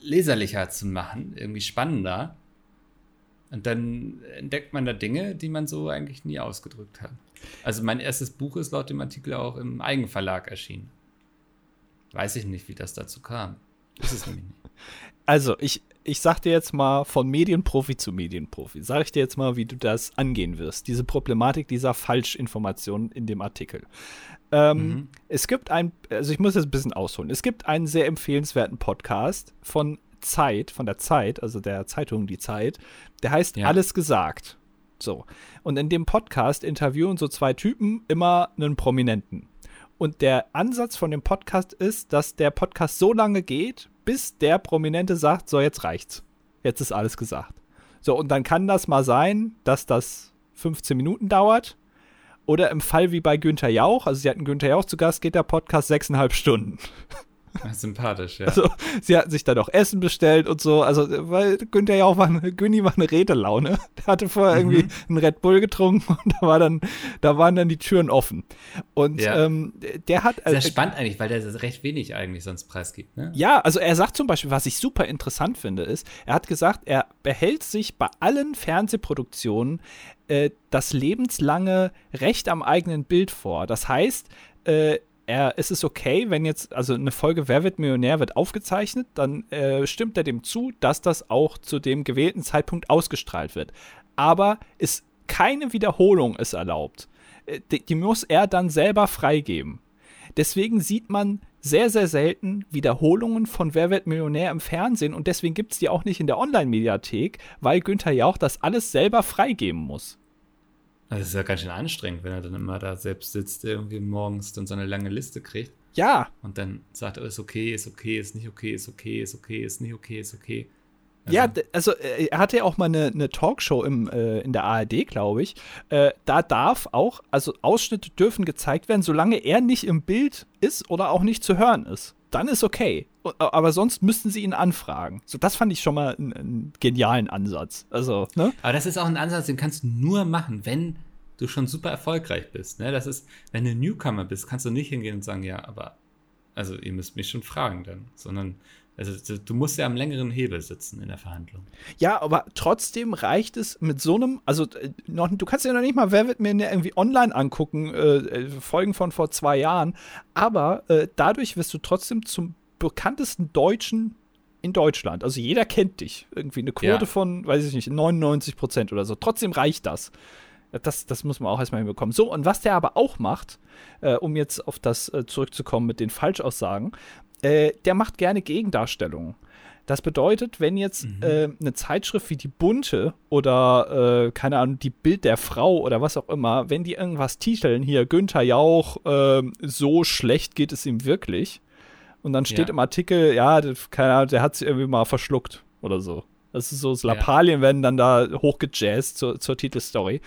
leserlicher zu machen, irgendwie spannender. Und dann entdeckt man da Dinge, die man so eigentlich nie ausgedrückt hat. Also mein erstes Buch ist laut dem Artikel auch im Eigenverlag erschienen. Weiß ich nicht, wie das dazu kam. Ist es nämlich nicht. Also, ich, ich sag dir jetzt mal von Medienprofi zu Medienprofi. Sag ich dir jetzt mal, wie du das angehen wirst. Diese Problematik dieser Falschinformationen in dem Artikel. Ähm, mhm. Es gibt ein, also ich muss jetzt ein bisschen ausholen. Es gibt einen sehr empfehlenswerten Podcast von Zeit, von der Zeit, also der Zeitung Die Zeit, der heißt ja. Alles gesagt. So. Und in dem Podcast interviewen so zwei Typen immer einen Prominenten. Und der Ansatz von dem Podcast ist, dass der Podcast so lange geht, bis der Prominente sagt, so jetzt reicht's. Jetzt ist alles gesagt. So, und dann kann das mal sein, dass das 15 Minuten dauert. Oder im Fall wie bei Günther Jauch, also sie hatten Günther Jauch zu Gast, geht der Podcast sechseinhalb Stunden. Sympathisch, ja. Also, sie hatten sich dann auch Essen bestellt und so. Also, weil Günther ja auch war, Günni war eine Redelaune. Der hatte vorher mhm. irgendwie einen Red Bull getrunken und da war dann, da waren dann die Türen offen. Und ja. ähm, der hat. Sehr äh, spannend eigentlich, weil der recht wenig eigentlich sonst preisgibt, ne? Ja, also er sagt zum Beispiel, was ich super interessant finde, ist, er hat gesagt, er behält sich bei allen Fernsehproduktionen äh, das lebenslange Recht am eigenen Bild vor. Das heißt, äh, er, ist es okay, wenn jetzt, also eine Folge Wer wird Millionär wird aufgezeichnet, dann äh, stimmt er dem zu, dass das auch zu dem gewählten Zeitpunkt ausgestrahlt wird. Aber ist keine Wiederholung ist erlaubt. Äh, die, die muss er dann selber freigeben. Deswegen sieht man sehr, sehr selten Wiederholungen von Wer wird Millionär im Fernsehen und deswegen gibt es die auch nicht in der Online-Mediathek, weil Günther Jauch das alles selber freigeben muss. Das ist ja ganz schön anstrengend, wenn er dann immer da selbst sitzt, irgendwie morgens dann so eine lange Liste kriegt. Ja. Und dann sagt er, ist okay, ist okay, ist nicht okay, ist okay, ist okay, ist nicht okay, ist okay. Also. Ja, also äh, er hatte ja auch mal eine, eine Talkshow im, äh, in der ARD, glaube ich. Äh, da darf auch, also Ausschnitte dürfen gezeigt werden, solange er nicht im Bild ist oder auch nicht zu hören ist. Dann ist okay. Aber sonst müssten sie ihn anfragen. So, das fand ich schon mal einen, einen genialen Ansatz. Also, ne? Aber das ist auch ein Ansatz, den kannst du nur machen, wenn du schon super erfolgreich bist. Ne? Das ist, wenn du Newcomer bist, kannst du nicht hingehen und sagen, ja, aber Also ihr müsst mich schon fragen dann, sondern also du musst ja am längeren Hebel sitzen in der Verhandlung. Ja, aber trotzdem reicht es mit so einem, also äh, noch, du kannst ja noch nicht mal Wer wird mir irgendwie online angucken, äh, äh, Folgen von vor zwei Jahren, aber äh, dadurch wirst du trotzdem zum bekanntesten Deutschen in Deutschland. Also jeder kennt dich. Irgendwie eine Quote ja. von, weiß ich nicht, 99 Prozent oder so. Trotzdem reicht das. Das, das muss man auch erstmal hinbekommen. So, und was der aber auch macht, äh, um jetzt auf das äh, zurückzukommen mit den Falschaussagen, äh, der macht gerne Gegendarstellungen. Das bedeutet, wenn jetzt mhm. äh, eine Zeitschrift wie die Bunte oder, äh, keine Ahnung, die Bild der Frau oder was auch immer, wenn die irgendwas titeln, hier Günther Jauch, äh, so schlecht geht es ihm wirklich. Und dann steht ja. im Artikel, ja, keine Ahnung, der hat sich irgendwie mal verschluckt oder so. Das ist so, das Lappalien ja. werden dann da hochgejazzt zur, zur Titelstory.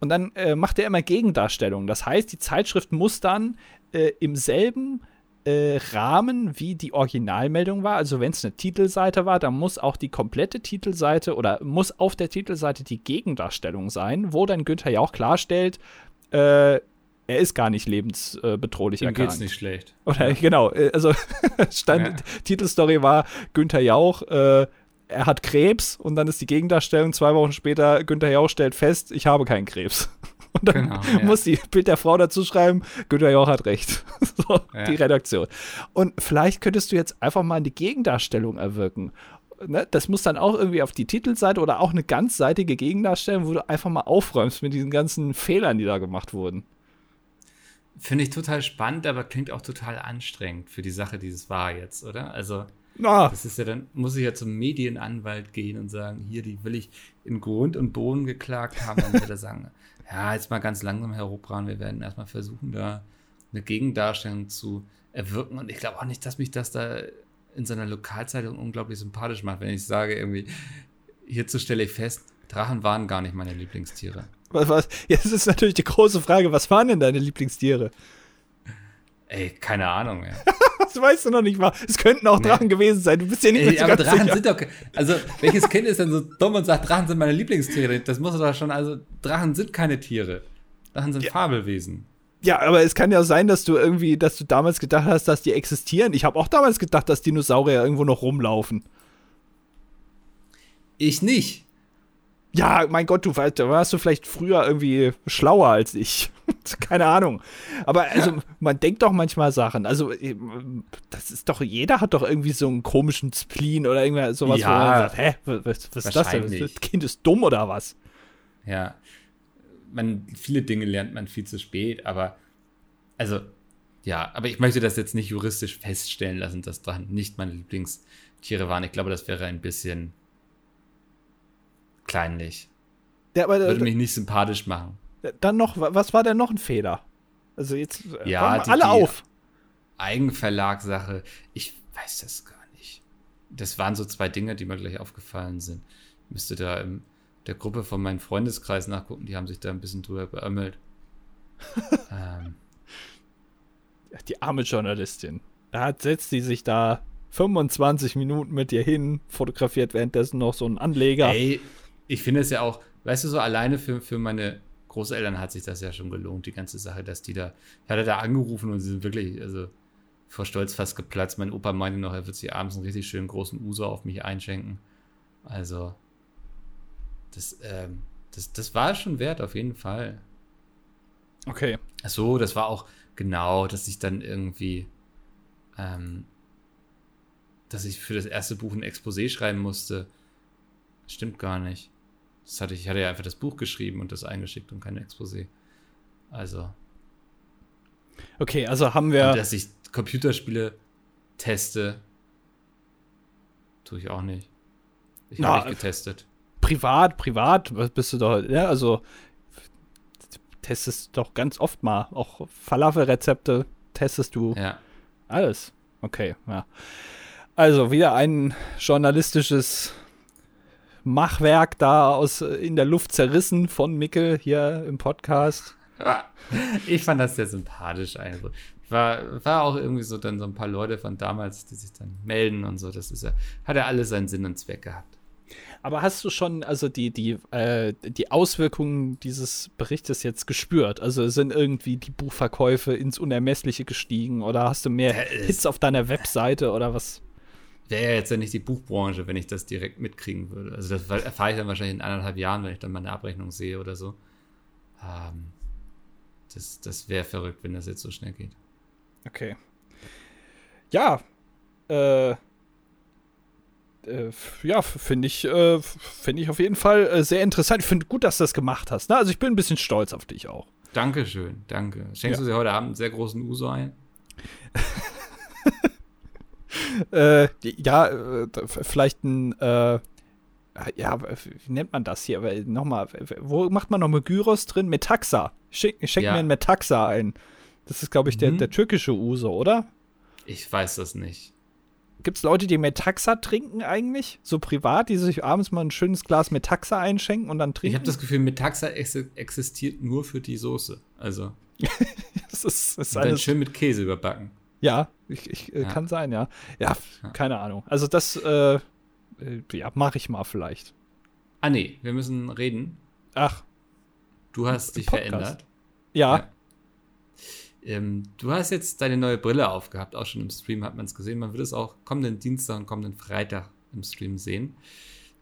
Und dann äh, macht er immer Gegendarstellungen. Das heißt, die Zeitschrift muss dann äh, im selben äh, Rahmen, wie die Originalmeldung war. Also wenn es eine Titelseite war, dann muss auch die komplette Titelseite oder muss auf der Titelseite die Gegendarstellung sein, wo dann Günther ja auch klarstellt, äh, er ist gar nicht lebensbedrohlich Ihm erkrankt. geht's nicht schlecht. Oder genau, äh, also stand, ja. Titelstory war Günther Jauch, äh, er hat Krebs und dann ist die Gegendarstellung zwei Wochen später, Günther Jauch stellt fest, ich habe keinen Krebs. Und dann genau, ja. muss die Bild der Frau dazu schreiben, Günther Jauch hat recht. so, ja. die Redaktion. Und vielleicht könntest du jetzt einfach mal eine Gegendarstellung erwirken. Ne? Das muss dann auch irgendwie auf die Titelseite oder auch eine ganzseitige Gegendarstellung, wo du einfach mal aufräumst mit diesen ganzen Fehlern, die da gemacht wurden. Finde ich total spannend, aber klingt auch total anstrengend für die Sache, die es war jetzt, oder? Also, Na. das ist ja dann, muss ich ja zum Medienanwalt gehen und sagen, hier, die will ich in Grund und Boden geklagt haben. Dann wird er sagen, ja, jetzt mal ganz langsam, Herr Rupran, wir werden erstmal versuchen, da eine Gegendarstellung zu erwirken. Und ich glaube auch nicht, dass mich das da in seiner Lokalzeitung unglaublich sympathisch macht, wenn ich sage, irgendwie, hierzu stelle ich fest, Drachen waren gar nicht meine Lieblingstiere. Was, was? Jetzt ist natürlich die große Frage, was waren denn deine Lieblingstiere? Ey, keine Ahnung, ja. das weißt du noch nicht mal. Es könnten auch nee. Drachen gewesen sein. Du bist ja nicht Ey, aber Drachen sicher. sind doch. Also, welches Kind ist denn so dumm und sagt, Drachen sind meine Lieblingstiere? Das muss doch schon. Also, Drachen sind keine Tiere. Drachen sind ja. Fabelwesen. Ja, aber es kann ja sein, dass du irgendwie, dass du damals gedacht hast, dass die existieren. Ich habe auch damals gedacht, dass Dinosaurier irgendwo noch rumlaufen. Ich nicht. Ja, mein Gott, du da warst du vielleicht früher irgendwie schlauer als ich. Keine Ahnung. Aber also, man denkt doch manchmal Sachen. Also, äh, das ist doch, jeder hat doch irgendwie so einen komischen Spleen oder irgendwas sowas, ja, wo man sagt, hä, was, was ist das denn? Das Kind ist dumm oder was? Ja. Man, viele Dinge lernt man viel zu spät, aber also, ja, aber ich möchte das jetzt nicht juristisch feststellen lassen, dass da nicht meine Lieblingstiere waren. Ich glaube, das wäre ein bisschen kleinlich. Ja, aber, Würde mich nicht sympathisch machen. Dann noch, was war denn noch ein Fehler? Also jetzt äh, ja, die, alle auf. Eigenverlagssache, ich weiß das gar nicht. Das waren so zwei Dinge, die mir gleich aufgefallen sind. Ich müsste da in der Gruppe von meinem Freundeskreis nachgucken, die haben sich da ein bisschen drüber beömmelt. ähm. Die arme Journalistin. Da setzt sie sich da 25 Minuten mit dir hin, fotografiert währenddessen noch so einen Anleger. Ey, ich finde es ja auch, weißt du, so alleine für, für meine Großeltern hat sich das ja schon gelohnt, die ganze Sache, dass die da, ich hatte da angerufen und sie sind wirklich, also vor Stolz fast geplatzt. Mein Opa meinte noch, er wird sich abends einen richtig schönen großen Uso auf mich einschenken. Also, das, ähm, das, das war schon wert, auf jeden Fall. Okay. Ach so, das war auch genau, dass ich dann irgendwie, ähm, dass ich für das erste Buch ein Exposé schreiben musste. Stimmt gar nicht. Das hatte ich, ich hatte ja einfach das Buch geschrieben und das eingeschickt und kein Exposé. Also. Okay, also haben wir. Und dass ich Computerspiele teste, tue ich auch nicht. Ich habe nicht getestet. Privat, privat bist du doch, ja, also testest doch ganz oft mal. Auch Falafel-Rezepte testest du. Ja. Alles. Okay, ja. Also wieder ein journalistisches Machwerk da aus äh, in der Luft zerrissen von Mickel hier im Podcast. Ich fand das sehr sympathisch einfach. War, war auch irgendwie so dann so ein paar Leute von damals, die sich dann melden und so. Das ist ja, hat ja alles seinen Sinn und Zweck gehabt. Aber hast du schon also die, die, äh, die Auswirkungen dieses Berichtes jetzt gespürt? Also sind irgendwie die Buchverkäufe ins Unermessliche gestiegen oder hast du mehr Hits auf deiner Webseite oder was? Wäre ja jetzt ja nicht die Buchbranche, wenn ich das direkt mitkriegen würde. Also das erfahre ich dann wahrscheinlich in anderthalb Jahren, wenn ich dann mal eine Abrechnung sehe oder so. Ähm, das das wäre verrückt, wenn das jetzt so schnell geht. Okay. Ja, äh, äh, ja, finde ich, äh, finde ich auf jeden Fall äh, sehr interessant. Ich finde gut, dass du das gemacht hast. Ne? Also ich bin ein bisschen stolz auf dich auch. Dankeschön, danke. Schenkst ja. du dir heute Abend einen sehr großen Uso ein? äh, ja, äh, vielleicht ein, äh, ja, wie nennt man das hier? Nochmal, wo macht man nochmal Gyros drin? Metaxa. Schenk, schenk ja. mir ein Metaxa ein. Das ist, glaube ich, der, mhm. der türkische Uso, oder? Ich weiß das nicht. Gibt es Leute, die Metaxa trinken eigentlich? So privat, die sich abends mal ein schönes Glas Metaxa einschenken und dann trinken? Ich habe das Gefühl, Metaxa ex existiert nur für die Soße. Also. das ist, das ist dann schön mit Käse überbacken. Ja, ich, ich äh, ja. kann sein, ja. ja. ja. keine Ahnung. Also das, äh, äh ja, mache ich mal vielleicht. Ah nee, wir müssen reden. Ach. Du hast dich Podcast. verändert. Ja. ja. Ähm, du hast jetzt deine neue Brille aufgehabt, auch schon im Stream hat man es gesehen. Man wird es auch kommenden Dienstag und kommenden Freitag im Stream sehen.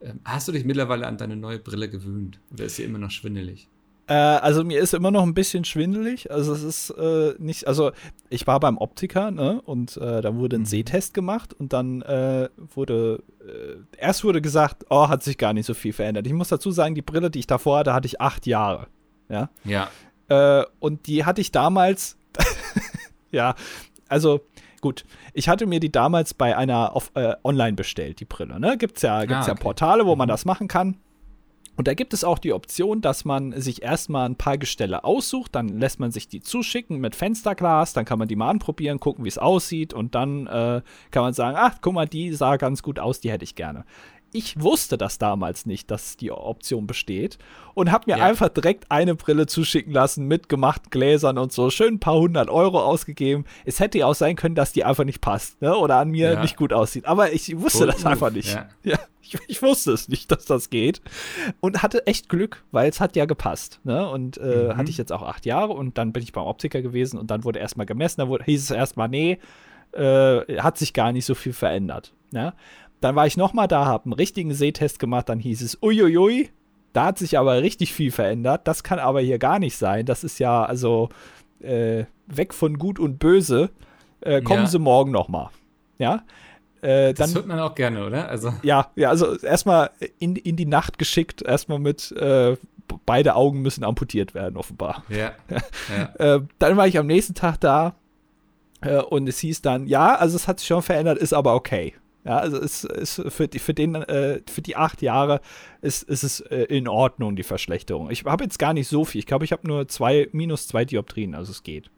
Ähm, hast du dich mittlerweile an deine neue Brille gewöhnt oder ist sie immer noch schwindelig? Äh, also mir ist immer noch ein bisschen schwindelig. Also es ist äh, nicht, also ich war beim Optiker, ne? Und äh, da wurde ein mhm. Sehtest gemacht und dann äh, wurde äh, erst wurde gesagt, oh, hat sich gar nicht so viel verändert. Ich muss dazu sagen, die Brille, die ich davor hatte, hatte ich acht Jahre. Ja. Ja. Äh, und die hatte ich damals ja, also gut. Ich hatte mir die damals bei einer auf, äh, online bestellt, die Brille. Ne? Gibt es ja, gibt's ah, okay. ja Portale, wo man mhm. das machen kann. Und da gibt es auch die Option, dass man sich erstmal ein paar Gestelle aussucht, dann lässt man sich die zuschicken mit Fensterglas, dann kann man die mal anprobieren, gucken, wie es aussieht. Und dann äh, kann man sagen, ach, guck mal, die sah ganz gut aus, die hätte ich gerne ich wusste das damals nicht, dass die Option besteht und habe mir ja. einfach direkt eine Brille zuschicken lassen mit gemachten Gläsern und so, schön ein paar hundert Euro ausgegeben. Es hätte ja auch sein können, dass die einfach nicht passt ne? oder an mir ja. nicht gut aussieht. Aber ich wusste gut, das einfach nicht. Ja. ja ich, ich, wusste es nicht, dass das geht und hatte echt Glück, weil es hat ja gepasst. Ne? Und äh, mhm. hatte ich jetzt auch acht Jahre und dann bin ich beim Optiker gewesen und dann wurde erstmal gemessen. Da wurde, hieß es erstmal, nee, äh, hat sich gar nicht so viel verändert. Ne? Dann war ich nochmal da, habe einen richtigen Sehtest gemacht, dann hieß es, uiuiui, da hat sich aber richtig viel verändert. Das kann aber hier gar nicht sein. Das ist ja also äh, weg von Gut und Böse. Äh, kommen ja. Sie morgen nochmal. Ja. Äh, dann, das hört man auch gerne, oder? Also. Ja, ja, also erstmal in, in die Nacht geschickt, erstmal mit äh, beide Augen müssen amputiert werden, offenbar. Ja. ja. Äh, dann war ich am nächsten Tag da äh, und es hieß dann, ja, also es hat sich schon verändert, ist aber okay. Ja, also es ist für die, für den, äh, für die acht Jahre ist, ist es äh, in Ordnung, die Verschlechterung. Ich habe jetzt gar nicht so viel. Ich glaube, ich habe nur zwei, minus zwei Dioptrien, also es geht.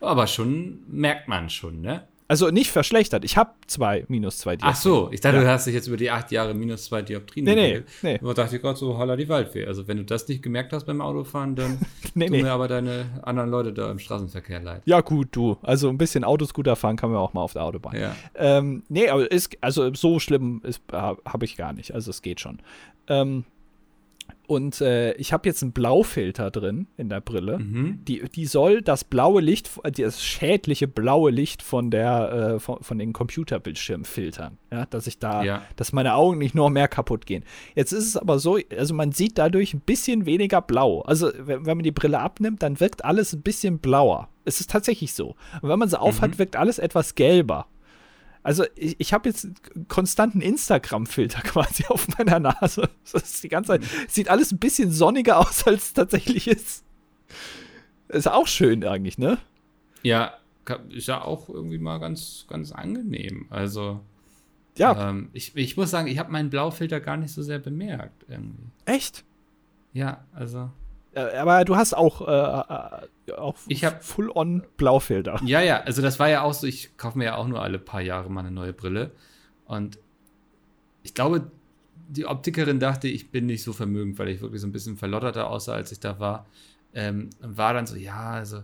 Aber schon merkt man schon, ne? Also nicht verschlechtert. Ich habe zwei minus zwei Dioptrien. Ach so, ich dachte, ja. du hast dich jetzt über die acht Jahre minus zwei Dioptrien. Nee, nee, nee. Da dachte ich gerade so, holla die Waldfee. Also wenn du das nicht gemerkt hast beim Autofahren, dann nee, tun nee. mir aber deine anderen Leute da im Straßenverkehr leid. Ja gut, du. Also ein bisschen Autoscooter fahren kann man auch mal auf der Autobahn. Ja. Ähm, nee, aber ist, also so schlimm habe ich gar nicht. Also es geht schon. Ähm, und äh, ich habe jetzt einen Blaufilter drin in der Brille. Mhm. Die, die soll das blaue Licht, das schädliche blaue Licht von der, äh, von, von den Computerbildschirmen filtern. Ja, dass ich da, ja. dass meine Augen nicht noch mehr kaputt gehen. Jetzt ist es aber so, also man sieht dadurch ein bisschen weniger blau. Also wenn, wenn man die Brille abnimmt, dann wirkt alles ein bisschen blauer. Es ist tatsächlich so. Und wenn man sie aufhat, mhm. wirkt alles etwas gelber. Also ich, ich habe jetzt einen konstanten Instagram-Filter quasi auf meiner Nase. Das ist die ganze Zeit. Sieht alles ein bisschen sonniger aus, als es tatsächlich ist. Ist auch schön eigentlich, ne? Ja, ist ja auch irgendwie mal ganz, ganz angenehm. Also. Ja. Ähm, ich, ich muss sagen, ich habe meinen Blaufilter gar nicht so sehr bemerkt. Irgendwie. Echt? Ja, also. Äh, aber du hast auch, äh, äh auch ich hab, Full-on Blaufilter. Ja, ja, also das war ja auch so, ich kaufe mir ja auch nur alle paar Jahre mal eine neue Brille. Und ich glaube, die Optikerin dachte, ich bin nicht so vermögend, weil ich wirklich so ein bisschen verlotterter aussah, als ich da war. Ähm, war dann so, ja, also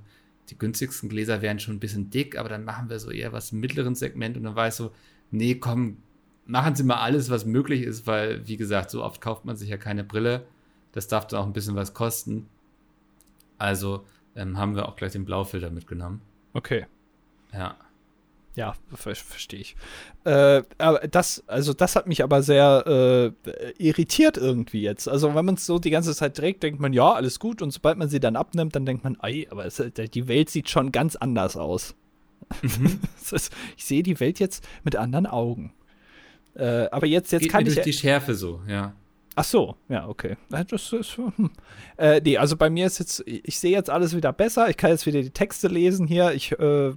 die günstigsten Gläser wären schon ein bisschen dick, aber dann machen wir so eher was im mittleren Segment. Und dann war ich so, nee, komm, machen Sie mal alles, was möglich ist, weil, wie gesagt, so oft kauft man sich ja keine Brille. Das darf dann auch ein bisschen was kosten. Also ähm, haben wir auch gleich den Blaufilter mitgenommen. Okay. Ja. Ja, ver verstehe ich. Äh, aber das, also das hat mich aber sehr äh, irritiert irgendwie jetzt. Also wenn man es so die ganze Zeit trägt, denkt man, ja, alles gut. Und sobald man sie dann abnimmt, dann denkt man, ey, aber es, die Welt sieht schon ganz anders aus. Mhm. ist, ich sehe die Welt jetzt mit anderen Augen. Äh, aber jetzt, jetzt Geht kann mir ich. durch die Schärfe so, ja. Ach so, ja, okay. Das ist, hm. äh, nee, also bei mir ist jetzt, ich sehe jetzt alles wieder besser. Ich kann jetzt wieder die Texte lesen hier. Ich, äh,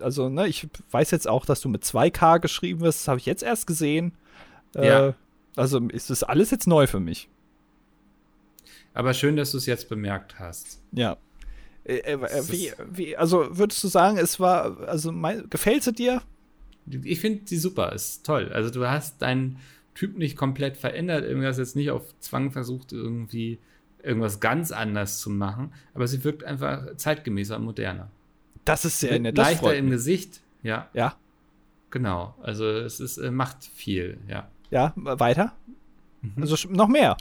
also, ne, ich weiß jetzt auch, dass du mit 2K geschrieben wirst. Das habe ich jetzt erst gesehen. Äh, ja. Also ist das alles jetzt neu für mich. Aber schön, dass du es jetzt bemerkt hast. Ja. Äh, äh wie, wie, also würdest du sagen, es war, also gefällt sie dir? Ich finde sie super, ist toll. Also du hast deinen Typ nicht komplett verändert, irgendwas jetzt nicht auf Zwang versucht, irgendwie irgendwas ganz anders zu machen, aber sie wirkt einfach zeitgemäßer und moderner. Das ist sehr nett. Leichter im Gesicht, ja. Ja. Genau. Also es ist, äh, macht viel, ja. Ja, weiter? Mhm. Also noch mehr.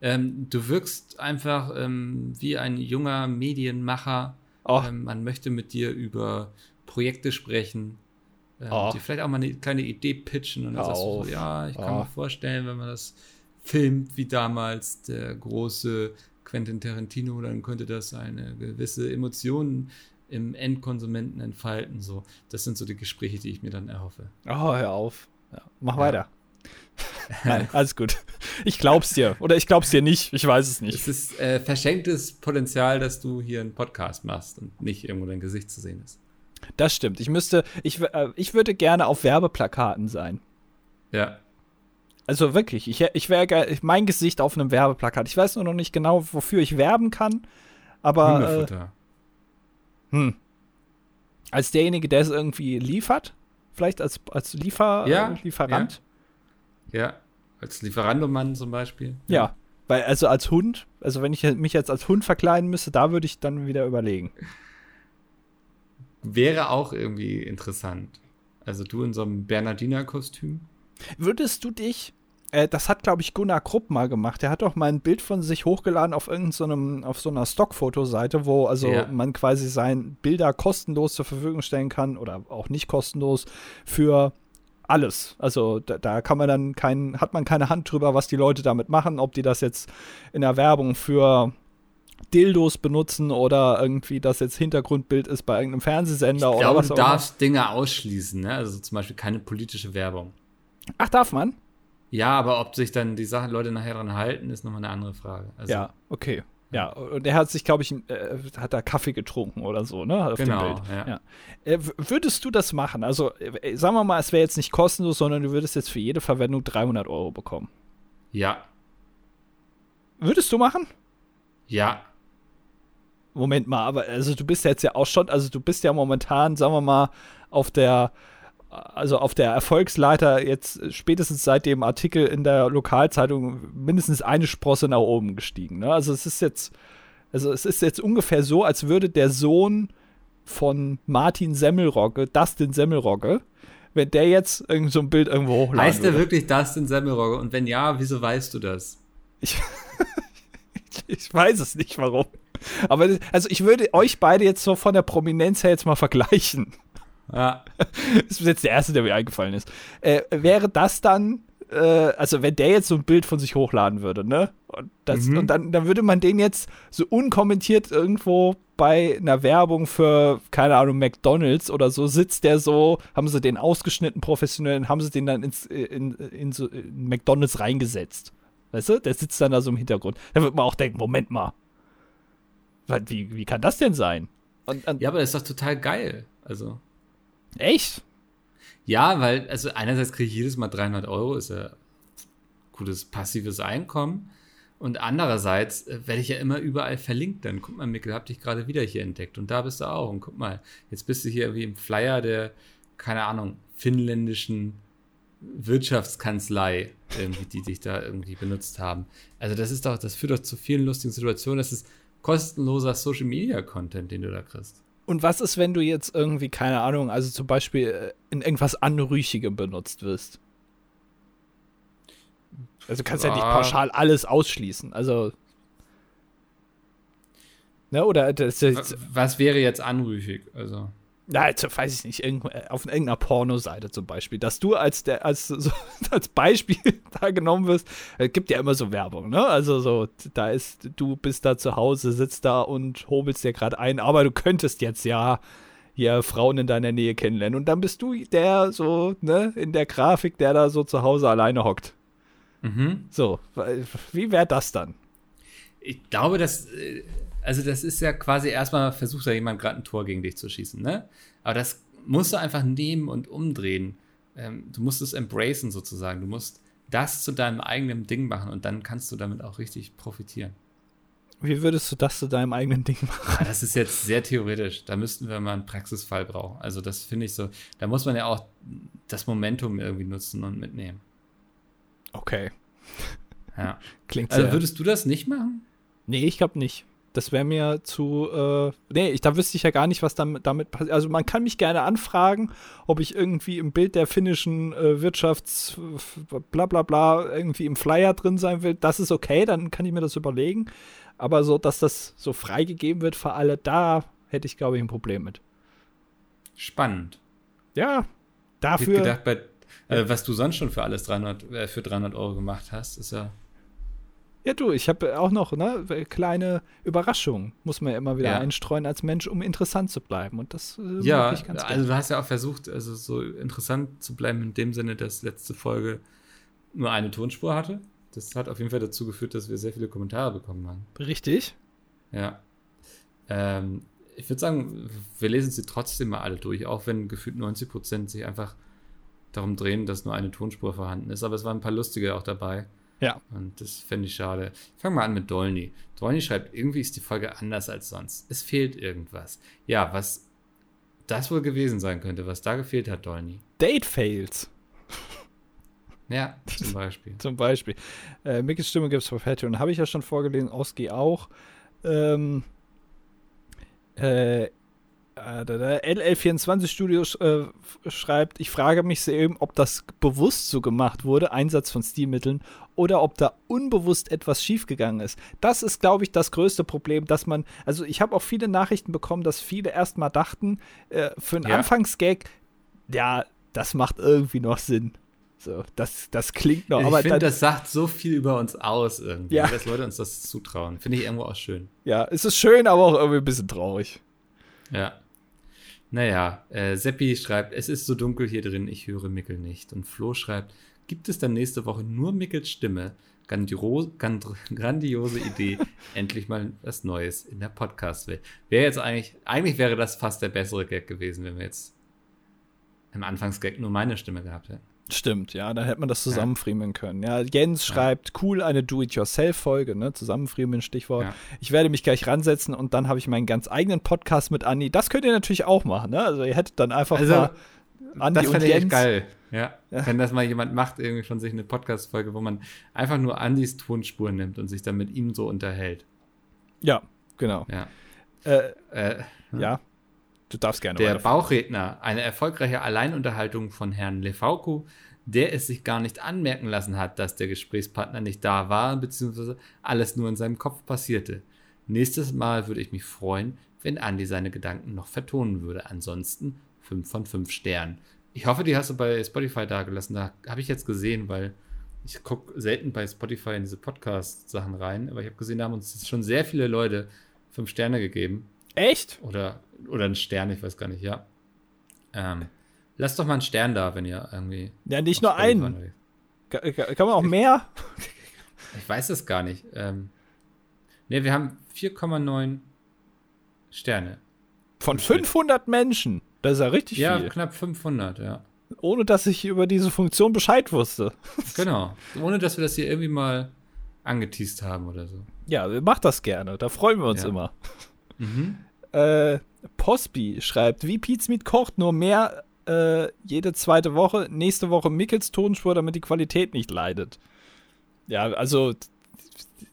Ähm, du wirkst einfach ähm, wie ein junger Medienmacher. Ähm, man möchte mit dir über Projekte sprechen, ähm, oh. die vielleicht auch mal eine kleine Idee pitchen und dann sagst du so, ja, ich kann oh. mir vorstellen, wenn man das filmt, wie damals der große Quentin Tarantino, dann könnte das eine gewisse Emotion im Endkonsumenten entfalten. So, das sind so die Gespräche, die ich mir dann erhoffe. Oh, hör auf. Ja, mach ja. weiter. Nein, alles gut. Ich glaub's dir. Oder ich glaub's dir nicht. Ich weiß es nicht. Es ist äh, verschenktes Potenzial, dass du hier einen Podcast machst und nicht irgendwo dein Gesicht zu sehen ist. Das stimmt. Ich müsste, ich, äh, ich würde gerne auf Werbeplakaten sein. Ja. Also wirklich, ich, ich wäre mein Gesicht auf einem Werbeplakat. Ich weiß nur noch nicht genau, wofür ich werben kann, aber. Hundefutter. Äh, hm. Als derjenige, der es irgendwie liefert? Vielleicht als, als Liefer, ja, äh, Lieferant? Ja. ja. als Lieferandomann zum Beispiel. Ja. ja. Weil, also als Hund, also wenn ich mich jetzt als Hund verkleiden müsste, da würde ich dann wieder überlegen. Wäre auch irgendwie interessant. Also du in so einem Bernardiner-Kostüm. Würdest du dich, äh, das hat glaube ich Gunnar Krupp mal gemacht, der hat doch mal ein Bild von sich hochgeladen auf irgendeinem, so auf so einer Stockfotoseite, wo also ja. man quasi sein Bilder kostenlos zur Verfügung stellen kann oder auch nicht kostenlos für alles. Also da, da, kann man dann kein, hat man keine Hand drüber, was die Leute damit machen, ob die das jetzt in der Werbung für Dildos benutzen oder irgendwie das jetzt Hintergrundbild ist bei irgendeinem Fernsehsender ich oder was auch immer. Du darfst Dinge ausschließen, ne? Also zum Beispiel keine politische Werbung. Ach, darf man? Ja, aber ob sich dann die Sachen Leute nachher dran halten, ist nochmal eine andere Frage. Also, ja, okay. Ja, und er hat sich, glaube ich, äh, hat da Kaffee getrunken oder so, ne? Auf genau, dem Bild. Ja. ja. Äh, würdest du das machen? Also, äh, sagen wir mal, es wäre jetzt nicht kostenlos, sondern du würdest jetzt für jede Verwendung 300 Euro bekommen. Ja. Würdest du machen? Ja. Moment mal, aber also du bist jetzt ja auch schon, also du bist ja momentan, sagen wir mal, auf der, also auf der Erfolgsleiter jetzt spätestens seit dem Artikel in der Lokalzeitung mindestens eine Sprosse nach oben gestiegen. Ne? Also es ist jetzt, also es ist jetzt ungefähr so, als würde der Sohn von Martin Semmelrogge, Dustin Semmelrogge, wenn der jetzt irgend so ein Bild irgendwo hochladen Heißt der wirklich Dustin Semmelrogge? Und wenn ja, wieso weißt du das? Ich, ich weiß es nicht, warum. Aber also ich würde euch beide jetzt so von der Prominenz her jetzt mal vergleichen. Ja. Das ist jetzt der erste, der mir eingefallen ist. Äh, wäre das dann, äh, also wenn der jetzt so ein Bild von sich hochladen würde, ne? Und, das, mhm. und dann, dann würde man den jetzt so unkommentiert irgendwo bei einer Werbung für, keine Ahnung, McDonalds oder so, sitzt der so, haben sie den ausgeschnitten professionell, haben sie den dann ins, in, in, so, in McDonalds reingesetzt. Weißt du? Der sitzt dann da so im Hintergrund. Da wird man auch denken, Moment mal, wie, wie kann das denn sein? Und, und ja, aber das ist doch total geil. Also. Echt? Ja, weil, also einerseits kriege ich jedes Mal 300 Euro, ist ja gutes passives Einkommen. Und andererseits äh, werde ich ja immer überall verlinkt. Dann guck mal, Mikkel, hab dich gerade wieder hier entdeckt. Und da bist du auch. Und guck mal, jetzt bist du hier irgendwie im Flyer der, keine Ahnung, finnländischen Wirtschaftskanzlei, die dich da irgendwie benutzt haben. Also das ist doch, das führt doch zu vielen lustigen Situationen. Das ist kostenloser Social Media Content, den du da kriegst. Und was ist, wenn du jetzt irgendwie, keine Ahnung, also zum Beispiel äh, in irgendwas Anrüchigem benutzt wirst? Also du kannst ja, ja nicht pauschal alles ausschließen. Also. Ne, oder das, das, Was wäre jetzt anrüchig? Also. Na, jetzt weiß ich nicht, irgend, auf irgendeiner Pornoseite zum Beispiel, dass du als der, als, so, als Beispiel da genommen wirst, es gibt ja immer so Werbung, ne? Also so, da ist, du bist da zu Hause, sitzt da und hobelst dir gerade ein, aber du könntest jetzt ja hier Frauen in deiner Nähe kennenlernen. Und dann bist du der so, ne, in der Grafik, der da so zu Hause alleine hockt. Mhm. So, wie wäre das dann? Ich glaube, dass, äh, also das ist ja quasi erstmal versucht da jemand gerade ein Tor gegen dich zu schießen, ne? Aber das musst du einfach nehmen und umdrehen. Ähm, du musst es embracen sozusagen. Du musst das zu deinem eigenen Ding machen und dann kannst du damit auch richtig profitieren. Wie würdest du das zu deinem eigenen Ding machen? Ah, das ist jetzt sehr theoretisch. Da müssten wir mal einen Praxisfall brauchen. Also das finde ich so. Da muss man ja auch das Momentum irgendwie nutzen und mitnehmen. Okay. Ja. Klingt also würdest du das nicht machen? Nee, ich glaube nicht. Das wäre mir zu. Äh, nee, ich, da wüsste ich ja gar nicht, was damit, damit passiert. Also, man kann mich gerne anfragen, ob ich irgendwie im Bild der finnischen äh, Wirtschafts. bla bla bla irgendwie im Flyer drin sein will. Das ist okay, dann kann ich mir das überlegen. Aber so, dass das so freigegeben wird für alle, da hätte ich, glaube ich, ein Problem mit. Spannend. Ja, dafür. Ich gedacht, bei, äh, was du sonst schon für alles 300, äh, für 300 Euro gemacht hast, ist ja. Ja, du, ich habe auch noch ne, kleine Überraschungen, muss man ja immer wieder ja. einstreuen als Mensch, um interessant zu bleiben. Und das äh, ja, ich ganz also du hast ja auch versucht, also so interessant zu bleiben in dem Sinne, dass letzte Folge nur eine Tonspur hatte das hat auf jeden Fall dazu geführt, dass wir sehr viele Kommentare bekommen haben. Richtig. Ja. Ähm, ich würde sagen, wir lesen sie trotzdem mal alle durch, auch wenn gefühlt 90 Prozent sich einfach darum drehen, dass nur eine Tonspur vorhanden ist. Aber es waren ein paar lustige auch dabei. Ja. Und das fände ich schade. Ich fange mal an mit Dolny. Dolny schreibt, irgendwie ist die Folge anders als sonst. Es fehlt irgendwas. Ja, was das wohl gewesen sein könnte, was da gefehlt hat, Dolny. Date Fails. Ja, zum Beispiel. zum Beispiel. Äh, Mickys Stimme gibt es für Patreon. Habe ich ja schon vorgelesen, Oski auch. Ähm, äh, LL24 Studios äh, schreibt, ich frage mich sehr eben, ob das bewusst so gemacht wurde, Einsatz von Stilmitteln, oder ob da unbewusst etwas schiefgegangen ist. Das ist, glaube ich, das größte Problem, dass man, also ich habe auch viele Nachrichten bekommen, dass viele erstmal dachten, äh, für einen ja. Anfangsgag, ja, das macht irgendwie noch Sinn. So, das, das klingt noch. Ich finde, das sagt so viel über uns aus irgendwie, ja. dass Leute uns das zutrauen. Finde ich irgendwo auch schön. Ja, es ist schön, aber auch irgendwie ein bisschen traurig. Ja. Naja, äh, Seppi schreibt, es ist so dunkel hier drin, ich höre Mickel nicht. Und Flo schreibt, gibt es dann nächste Woche nur Mickels Stimme? Grandiose, grandiose Idee, endlich mal was Neues in der Podcast-Welt. Wäre jetzt eigentlich, eigentlich wäre das fast der bessere Gag gewesen, wenn wir jetzt im Anfangsgag nur meine Stimme gehabt hätten. Stimmt, ja, dann hätte man das zusammenfriemeln können. Ja, Jens ja. schreibt, cool, eine Do-it-yourself-Folge, ne? Zusammenfriemeln, Stichwort. Ja. Ich werde mich gleich ransetzen und dann habe ich meinen ganz eigenen Podcast mit Andi. Das könnt ihr natürlich auch machen, ne? Also ihr hättet dann einfach also, mal Andi das und Jens. Ich geil. Ja. ja. Wenn das mal jemand macht, irgendwie von sich eine Podcast-Folge, wo man einfach nur Andis Tonspur nimmt und sich dann mit ihm so unterhält. Ja, genau. Ja. Äh, äh, ja. Du darfst gerne Der Bauchredner, eine erfolgreiche Alleinunterhaltung von Herrn Lefauco, der es sich gar nicht anmerken lassen hat, dass der Gesprächspartner nicht da war, beziehungsweise alles nur in seinem Kopf passierte. Nächstes Mal würde ich mich freuen, wenn Andy seine Gedanken noch vertonen würde. Ansonsten 5 von 5 Sternen. Ich hoffe, die hast du bei Spotify dagelassen. Da habe ich jetzt gesehen, weil ich gucke selten bei Spotify in diese Podcast-Sachen rein, aber ich habe gesehen, da haben uns schon sehr viele Leute 5 Sterne gegeben. Echt? Oder, oder ein Stern, ich weiß gar nicht, ja. Ähm, lasst doch mal einen Stern da, wenn ihr irgendwie. Ja, nicht nur einen. Kann, kann, man auch mehr? Ich weiß es gar nicht. Ähm, ne, wir haben 4,9 Sterne. Von 500 Menschen. Das ist ja richtig ja, viel. Ja, knapp 500, ja. Ohne dass ich über diese Funktion Bescheid wusste. Genau. Ohne dass wir das hier irgendwie mal angeteased haben oder so. Ja, macht das gerne. Da freuen wir uns ja. immer. Mhm. Äh, Posby schreibt, wie Pete's Meat kocht, nur mehr äh, jede zweite Woche. Nächste Woche Mickels Tonspur, damit die Qualität nicht leidet. Ja, also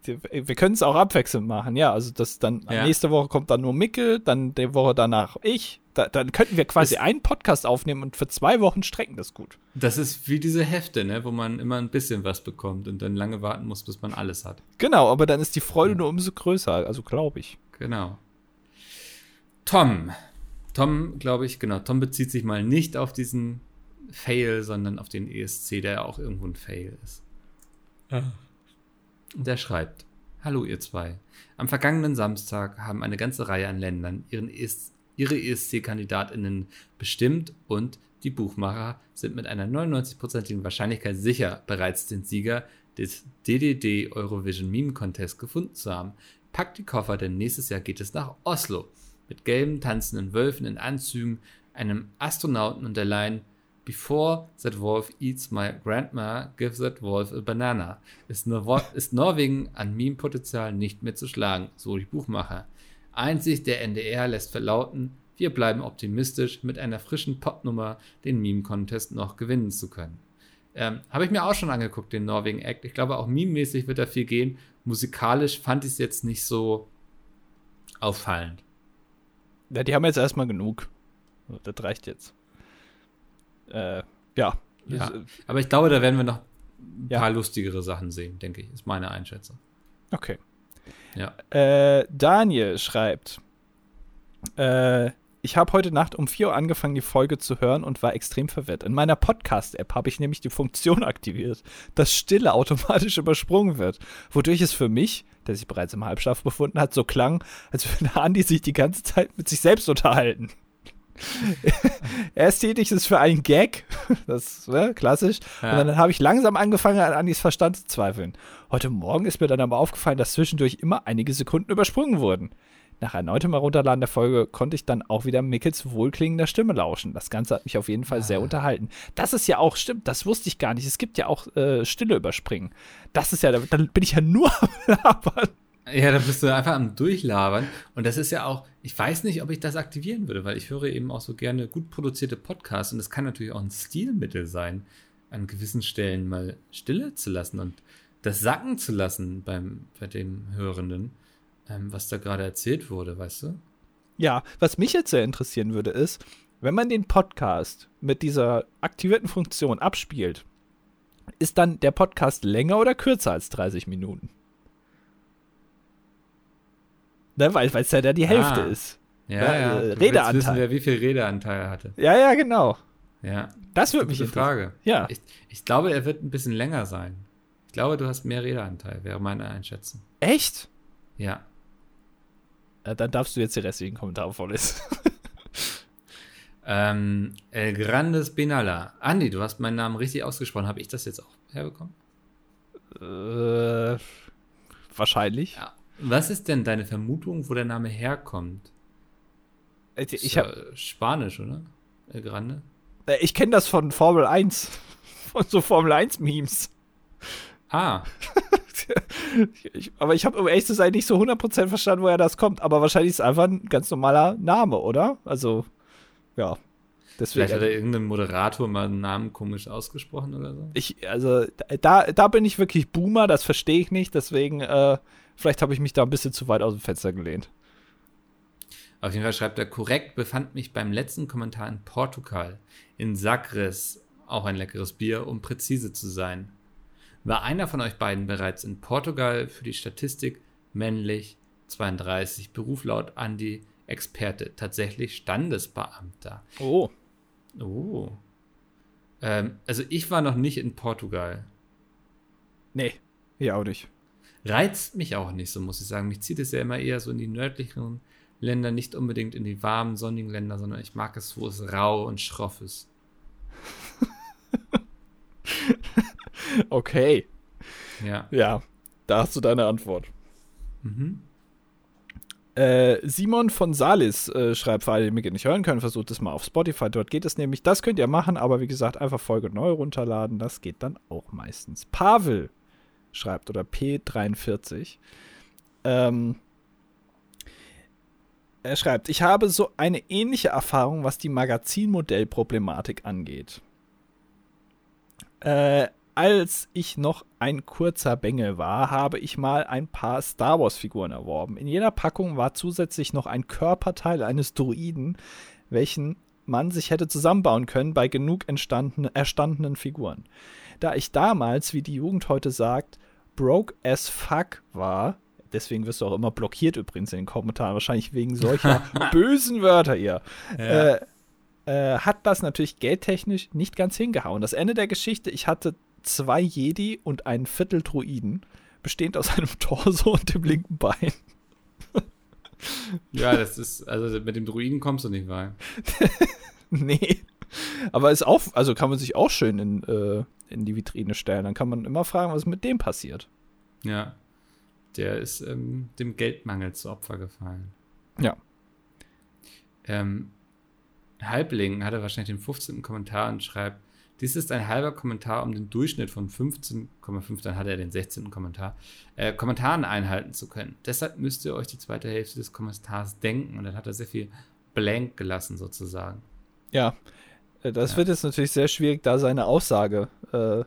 wir können es auch abwechselnd machen, ja. Also das dann ja. nächste Woche kommt dann nur Mickel, dann die Woche danach ich, Da, dann könnten wir quasi einen Podcast aufnehmen und für zwei Wochen strecken das gut. Das ist wie diese Hefte, ne, wo man immer ein bisschen was bekommt und dann lange warten muss, bis man alles hat. Genau, aber dann ist die Freude nur umso größer, also glaube ich. Genau. Tom. Tom, glaube ich, genau. Tom bezieht sich mal nicht auf diesen Fail, sondern auf den ESC, der ja auch irgendwo ein Fail ist. Ja. Und er schreibt: Hallo, ihr zwei. Am vergangenen Samstag haben eine ganze Reihe an Ländern ihren ESC ihre ESC-KandidatInnen bestimmt und die Buchmacher sind mit einer 99%igen Wahrscheinlichkeit sicher, bereits den Sieger des DDD Eurovision Meme Contest gefunden zu haben. Packt die Koffer, denn nächstes Jahr geht es nach Oslo. Mit gelben, tanzenden Wölfen in Anzügen, einem Astronauten und der Line Before that wolf eats my grandma, give that wolf a banana. Ist, Nor ist Norwegen an Meme-Potenzial nicht mehr zu schlagen, so die Buchmacher. Einzig der NDR lässt verlauten, wir bleiben optimistisch, mit einer frischen Popnummer den Meme-Contest noch gewinnen zu können. Ähm, Habe ich mir auch schon angeguckt, den Norwegen Act. Ich glaube, auch meme-mäßig wird da viel gehen. Musikalisch fand ich es jetzt nicht so auffallend. Ja, die haben jetzt erstmal genug. Das reicht jetzt. Äh, ja. ja. Aber ich glaube, da werden wir noch ein ja. paar lustigere Sachen sehen, denke ich, ist meine Einschätzung. Okay. Ja. Äh, Daniel schreibt, äh, ich habe heute Nacht um 4 Uhr angefangen, die Folge zu hören und war extrem verwirrt. In meiner Podcast-App habe ich nämlich die Funktion aktiviert, dass Stille automatisch übersprungen wird, wodurch es für mich, der sich bereits im Halbschlaf befunden hat, so klang, als würde Andi sich die ganze Zeit mit sich selbst unterhalten. Erst tätig ist für einen Gag, das ne, klassisch. Ja. Und dann habe ich langsam angefangen, an Andis Verstand zu zweifeln. Heute Morgen ist mir dann aber aufgefallen, dass zwischendurch immer einige Sekunden übersprungen wurden. Nach erneutem Herunterladen der Folge konnte ich dann auch wieder Mickels wohlklingender Stimme lauschen. Das Ganze hat mich auf jeden Fall sehr ah. unterhalten. Das ist ja auch, stimmt, das wusste ich gar nicht. Es gibt ja auch äh, Stille überspringen. Das ist ja, dann bin ich ja nur am Labern. Ja, da bist du einfach am Durchlabern. Und das ist ja auch, ich weiß nicht, ob ich das aktivieren würde, weil ich höre eben auch so gerne gut produzierte Podcasts und das kann natürlich auch ein Stilmittel sein, an gewissen Stellen mal Stille zu lassen und das sacken zu lassen beim, bei dem Hörenden, ähm, was da gerade erzählt wurde, weißt du? Ja, was mich jetzt sehr interessieren würde, ist, wenn man den Podcast mit dieser aktivierten Funktion abspielt, ist dann der Podcast länger oder kürzer als 30 Minuten? Ne, weil es ja da die Hälfte ah. ist. Ja, ja. ja. Äh, Redeanteil. wissen wir, wie viel Redeanteil er hatte. Ja, ja, genau. Ja. Das würde mich interessieren. Frage. Ja. Ich, ich, glaube, er wird ein bisschen länger sein. Ich glaube, du hast mehr Redeanteil, wäre meine Einschätzung. Echt? Ja. ja dann darfst du jetzt die restlichen Kommentare vorlesen. ähm, El Grandes Benalla. Andi, du hast meinen Namen richtig ausgesprochen. Habe ich das jetzt auch herbekommen? Äh, wahrscheinlich. Ja. Was ist denn deine Vermutung, wo der Name herkommt? Ich, habe Spanisch, oder? El Grande? Äh, ich kenne das von Formel 1. Von so Formel 1 Memes. Ah. ich, aber ich habe, um ehrlich zu sein, nicht so 100% verstanden, woher das kommt. Aber wahrscheinlich ist es einfach ein ganz normaler Name, oder? Also, ja. Deswegen, Vielleicht hat er irgendein Moderator mal einen Namen komisch ausgesprochen oder so? Ich, also, da, da bin ich wirklich Boomer, das verstehe ich nicht. Deswegen, äh, Vielleicht habe ich mich da ein bisschen zu weit aus dem Fenster gelehnt. Auf jeden Fall schreibt er, korrekt befand mich beim letzten Kommentar in Portugal, in Sagres, auch ein leckeres Bier, um präzise zu sein. War einer von euch beiden bereits in Portugal für die Statistik männlich 32, Beruf laut Andi Experte, tatsächlich Standesbeamter. Oh. Oh. Ähm, also ich war noch nicht in Portugal. Nee, hier auch nicht reizt mich auch nicht so, muss ich sagen. Mich zieht es ja immer eher so in die nördlichen Länder, nicht unbedingt in die warmen, sonnigen Länder, sondern ich mag es, wo es rau und schroff ist. okay. Ja. Ja, da hast du deine Antwort. Mhm. Äh, Simon von Salis äh, schreibt, für alle, die mich nicht hören können, versucht es mal auf Spotify. Dort geht es nämlich. Das könnt ihr machen, aber wie gesagt, einfach Folge neu runterladen. Das geht dann auch meistens. Pavel schreibt oder P43. Ähm, er schreibt, ich habe so eine ähnliche Erfahrung, was die Magazinmodellproblematik angeht. Äh, als ich noch ein kurzer Bengel war, habe ich mal ein paar Star Wars-Figuren erworben. In jeder Packung war zusätzlich noch ein Körperteil eines Druiden, welchen man sich hätte zusammenbauen können bei genug erstandenen Figuren. Da ich damals, wie die Jugend heute sagt, broke as fuck war, deswegen wirst du auch immer blockiert übrigens in den Kommentaren, wahrscheinlich wegen solcher bösen Wörter hier, ja. äh, äh, hat das natürlich geldtechnisch nicht ganz hingehauen. Das Ende der Geschichte, ich hatte zwei Jedi und einen Viertel Druiden, bestehend aus einem Torso und dem linken Bein. ja, das ist, also mit dem Druiden kommst du nicht weit. nee. Aber ist auch, also kann man sich auch schön in, äh, in die Vitrine stellen. Dann kann man immer fragen, was mit dem passiert. Ja. Der ist ähm, dem Geldmangel zu Opfer gefallen. Ja. Ähm, Halbling hatte wahrscheinlich den 15. Kommentar und schreibt, dies ist ein halber Kommentar, um den Durchschnitt von 15,5, dann hat er den 16. Kommentar, äh, Kommentaren einhalten zu können. Deshalb müsst ihr euch die zweite Hälfte des Kommentars denken und dann hat er sehr viel blank gelassen sozusagen. Ja, das ja. wird jetzt natürlich sehr schwierig, da seine Aussage äh,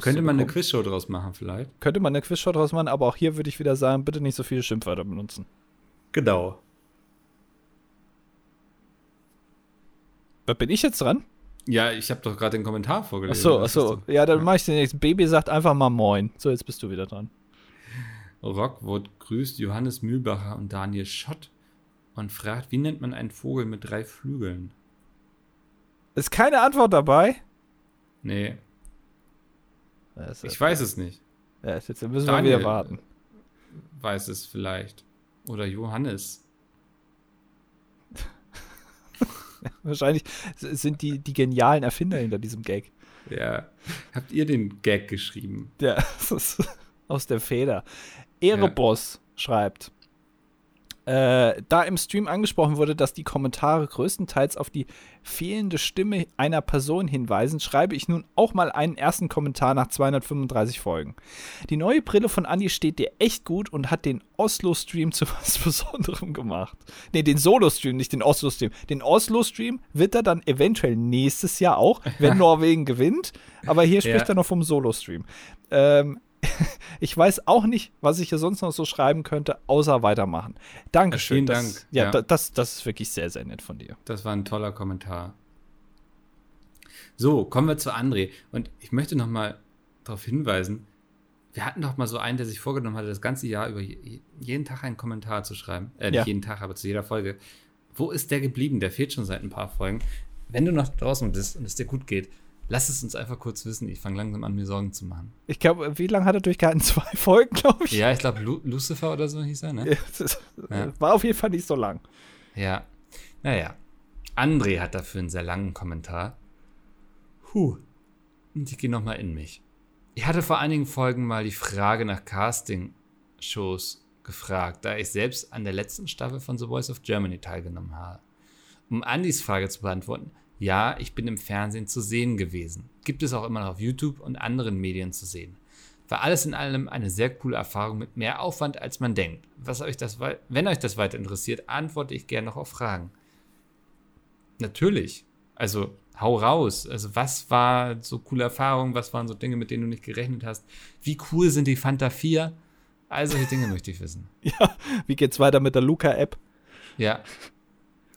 Könnte man eine Quizshow draus machen, vielleicht? Könnte man eine Quizshow draus machen, aber auch hier würde ich wieder sagen, bitte nicht so viele Schimpfwörter benutzen. Genau. Bin ich jetzt dran? Ja, ich habe doch gerade den Kommentar vorgelesen. Achso, achso. Ja, dann mache ich den nächsten. Baby sagt einfach mal Moin. So, jetzt bist du wieder dran. Rockwood grüßt Johannes Mühlbacher und Daniel Schott und fragt, wie nennt man einen Vogel mit drei Flügeln? Ist keine Antwort dabei? Nee. Ich weiß es nicht. Ja, jetzt müssen Daniel wir wieder warten. Weiß es vielleicht. Oder Johannes. Wahrscheinlich sind die die genialen Erfinder hinter diesem Gag. Ja. Habt ihr den Gag geschrieben? Ja, das ist aus der Feder. Ereboss ja. schreibt: äh, da im Stream angesprochen wurde, dass die Kommentare größtenteils auf die fehlende Stimme einer Person hinweisen, schreibe ich nun auch mal einen ersten Kommentar nach 235 Folgen. Die neue Brille von Andi steht dir echt gut und hat den Oslo-Stream zu was Besonderem gemacht. Ne, den Solo-Stream, nicht den Oslo-Stream. Den Oslo-Stream wird er dann eventuell nächstes Jahr auch, wenn Norwegen gewinnt. Aber hier spricht ja. er noch vom Solo-Stream. Ähm, ich weiß auch nicht, was ich hier sonst noch so schreiben könnte, außer weitermachen. Dankeschön. Vielen das, Dank. Ja, ja. Das, das ist wirklich sehr, sehr nett von dir. Das war ein toller Kommentar. So, kommen wir zu André. Und ich möchte noch mal darauf hinweisen, wir hatten doch mal so einen, der sich vorgenommen hatte, das ganze Jahr über jeden Tag einen Kommentar zu schreiben. Äh, nicht ja. jeden Tag, aber zu jeder Folge. Wo ist der geblieben? Der fehlt schon seit ein paar Folgen. Wenn du noch draußen bist und es dir gut geht, Lass es uns einfach kurz wissen. Ich fange langsam an, mir Sorgen zu machen. Ich glaube, wie lange hat er durchgehalten? Zwei Folgen, glaube ich. Ja, ich glaube, Lu Lucifer oder so hieß er, ne? ja. War auf jeden Fall nicht so lang. Ja. Naja. André hat dafür einen sehr langen Kommentar. Huh. Und ich gehe nochmal in mich. Ich hatte vor einigen Folgen mal die Frage nach Casting-Shows gefragt, da ich selbst an der letzten Staffel von The Voice of Germany teilgenommen habe. Um Andys Frage zu beantworten, ja, ich bin im Fernsehen zu sehen gewesen. Gibt es auch immer noch auf YouTube und anderen Medien zu sehen. War alles in allem eine sehr coole Erfahrung mit mehr Aufwand, als man denkt. Was euch das, wenn euch das weiter interessiert, antworte ich gerne noch auf Fragen. Natürlich. Also hau raus. Also was war so coole Erfahrungen? Was waren so Dinge, mit denen du nicht gerechnet hast? Wie cool sind die Fanta 4? All solche Dinge möchte ich wissen. Ja, wie geht's weiter mit der Luca-App? Ja,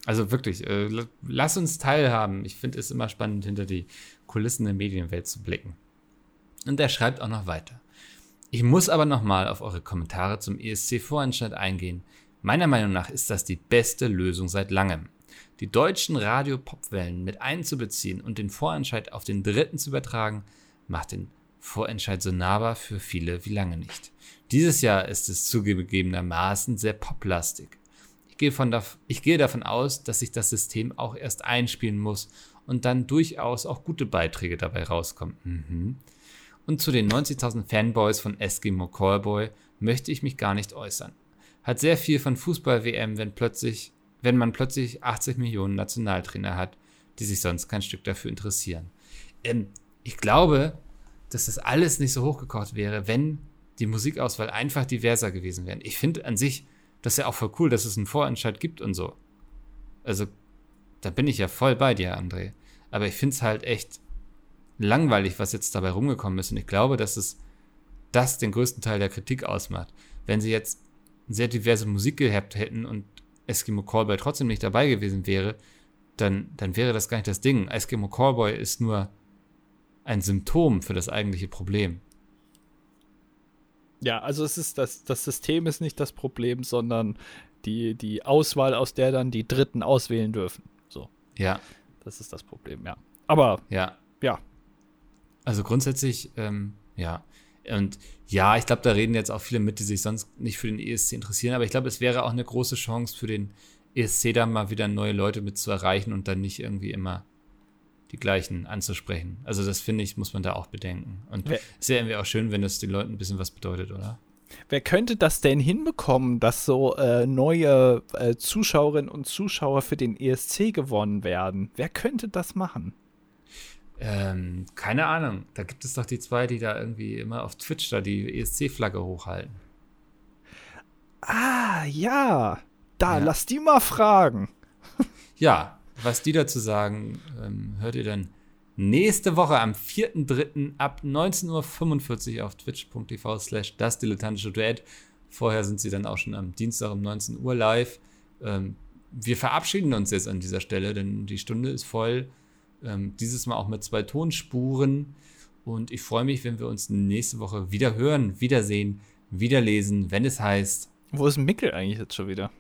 also wirklich, äh, lass uns teilhaben. Ich finde es immer spannend, hinter die Kulissen der Medienwelt zu blicken. Und er schreibt auch noch weiter. Ich muss aber nochmal auf eure Kommentare zum ESC-Vorentscheid eingehen. Meiner Meinung nach ist das die beste Lösung seit langem. Die deutschen Radio-Popwellen mit einzubeziehen und den Vorentscheid auf den dritten zu übertragen, macht den Vorentscheid so nahbar für viele wie lange nicht. Dieses Jahr ist es zugegebenermaßen sehr poplastig. Ich gehe, von ich gehe davon aus, dass sich das System auch erst einspielen muss und dann durchaus auch gute Beiträge dabei rauskommen. Mhm. Und zu den 90.000 Fanboys von Eskimo Callboy möchte ich mich gar nicht äußern. Hat sehr viel von Fußball-WM, wenn wenn man plötzlich 80 Millionen Nationaltrainer hat, die sich sonst kein Stück dafür interessieren. Ähm, ich glaube, dass das alles nicht so hochgekocht wäre, wenn die Musikauswahl einfach diverser gewesen wäre. Ich finde an sich, das ist ja auch voll cool, dass es einen Vorentscheid gibt und so. Also, da bin ich ja voll bei dir, André. Aber ich finde es halt echt langweilig, was jetzt dabei rumgekommen ist. Und ich glaube, dass es das den größten Teil der Kritik ausmacht. Wenn sie jetzt sehr diverse Musik gehabt hätten und Eskimo Callboy trotzdem nicht dabei gewesen wäre, dann, dann wäre das gar nicht das Ding. Eskimo Callboy ist nur ein Symptom für das eigentliche Problem. Ja, also es ist das, das System ist nicht das Problem, sondern die, die Auswahl, aus der dann die Dritten auswählen dürfen. So. Ja. Das ist das Problem, ja. Aber ja. Ja. Also grundsätzlich, ähm, ja. Und ja, ich glaube, da reden jetzt auch viele mit, die sich sonst nicht für den ESC interessieren, aber ich glaube, es wäre auch eine große Chance für den ESC da mal wieder neue Leute mit zu erreichen und dann nicht irgendwie immer die gleichen anzusprechen. Also das finde ich, muss man da auch bedenken. Und es ist ja irgendwie auch schön, wenn das den Leuten ein bisschen was bedeutet, oder? Wer könnte das denn hinbekommen, dass so äh, neue äh, Zuschauerinnen und Zuschauer für den ESC gewonnen werden? Wer könnte das machen? Ähm, keine Ahnung. Da gibt es doch die zwei, die da irgendwie immer auf Twitch da die ESC-Flagge hochhalten. Ah, ja. Da, ja. lass die mal fragen. ja, was die dazu sagen, ähm, hört ihr dann nächste Woche am 4.3. ab 19.45 Uhr auf twitch.tv slash das dilettantische Duett. Vorher sind sie dann auch schon am Dienstag um 19 Uhr live. Ähm, wir verabschieden uns jetzt an dieser Stelle, denn die Stunde ist voll. Ähm, dieses Mal auch mit zwei Tonspuren. Und ich freue mich, wenn wir uns nächste Woche wieder hören, wiedersehen, wiederlesen, wenn es heißt. Wo ist Mickel eigentlich jetzt schon wieder?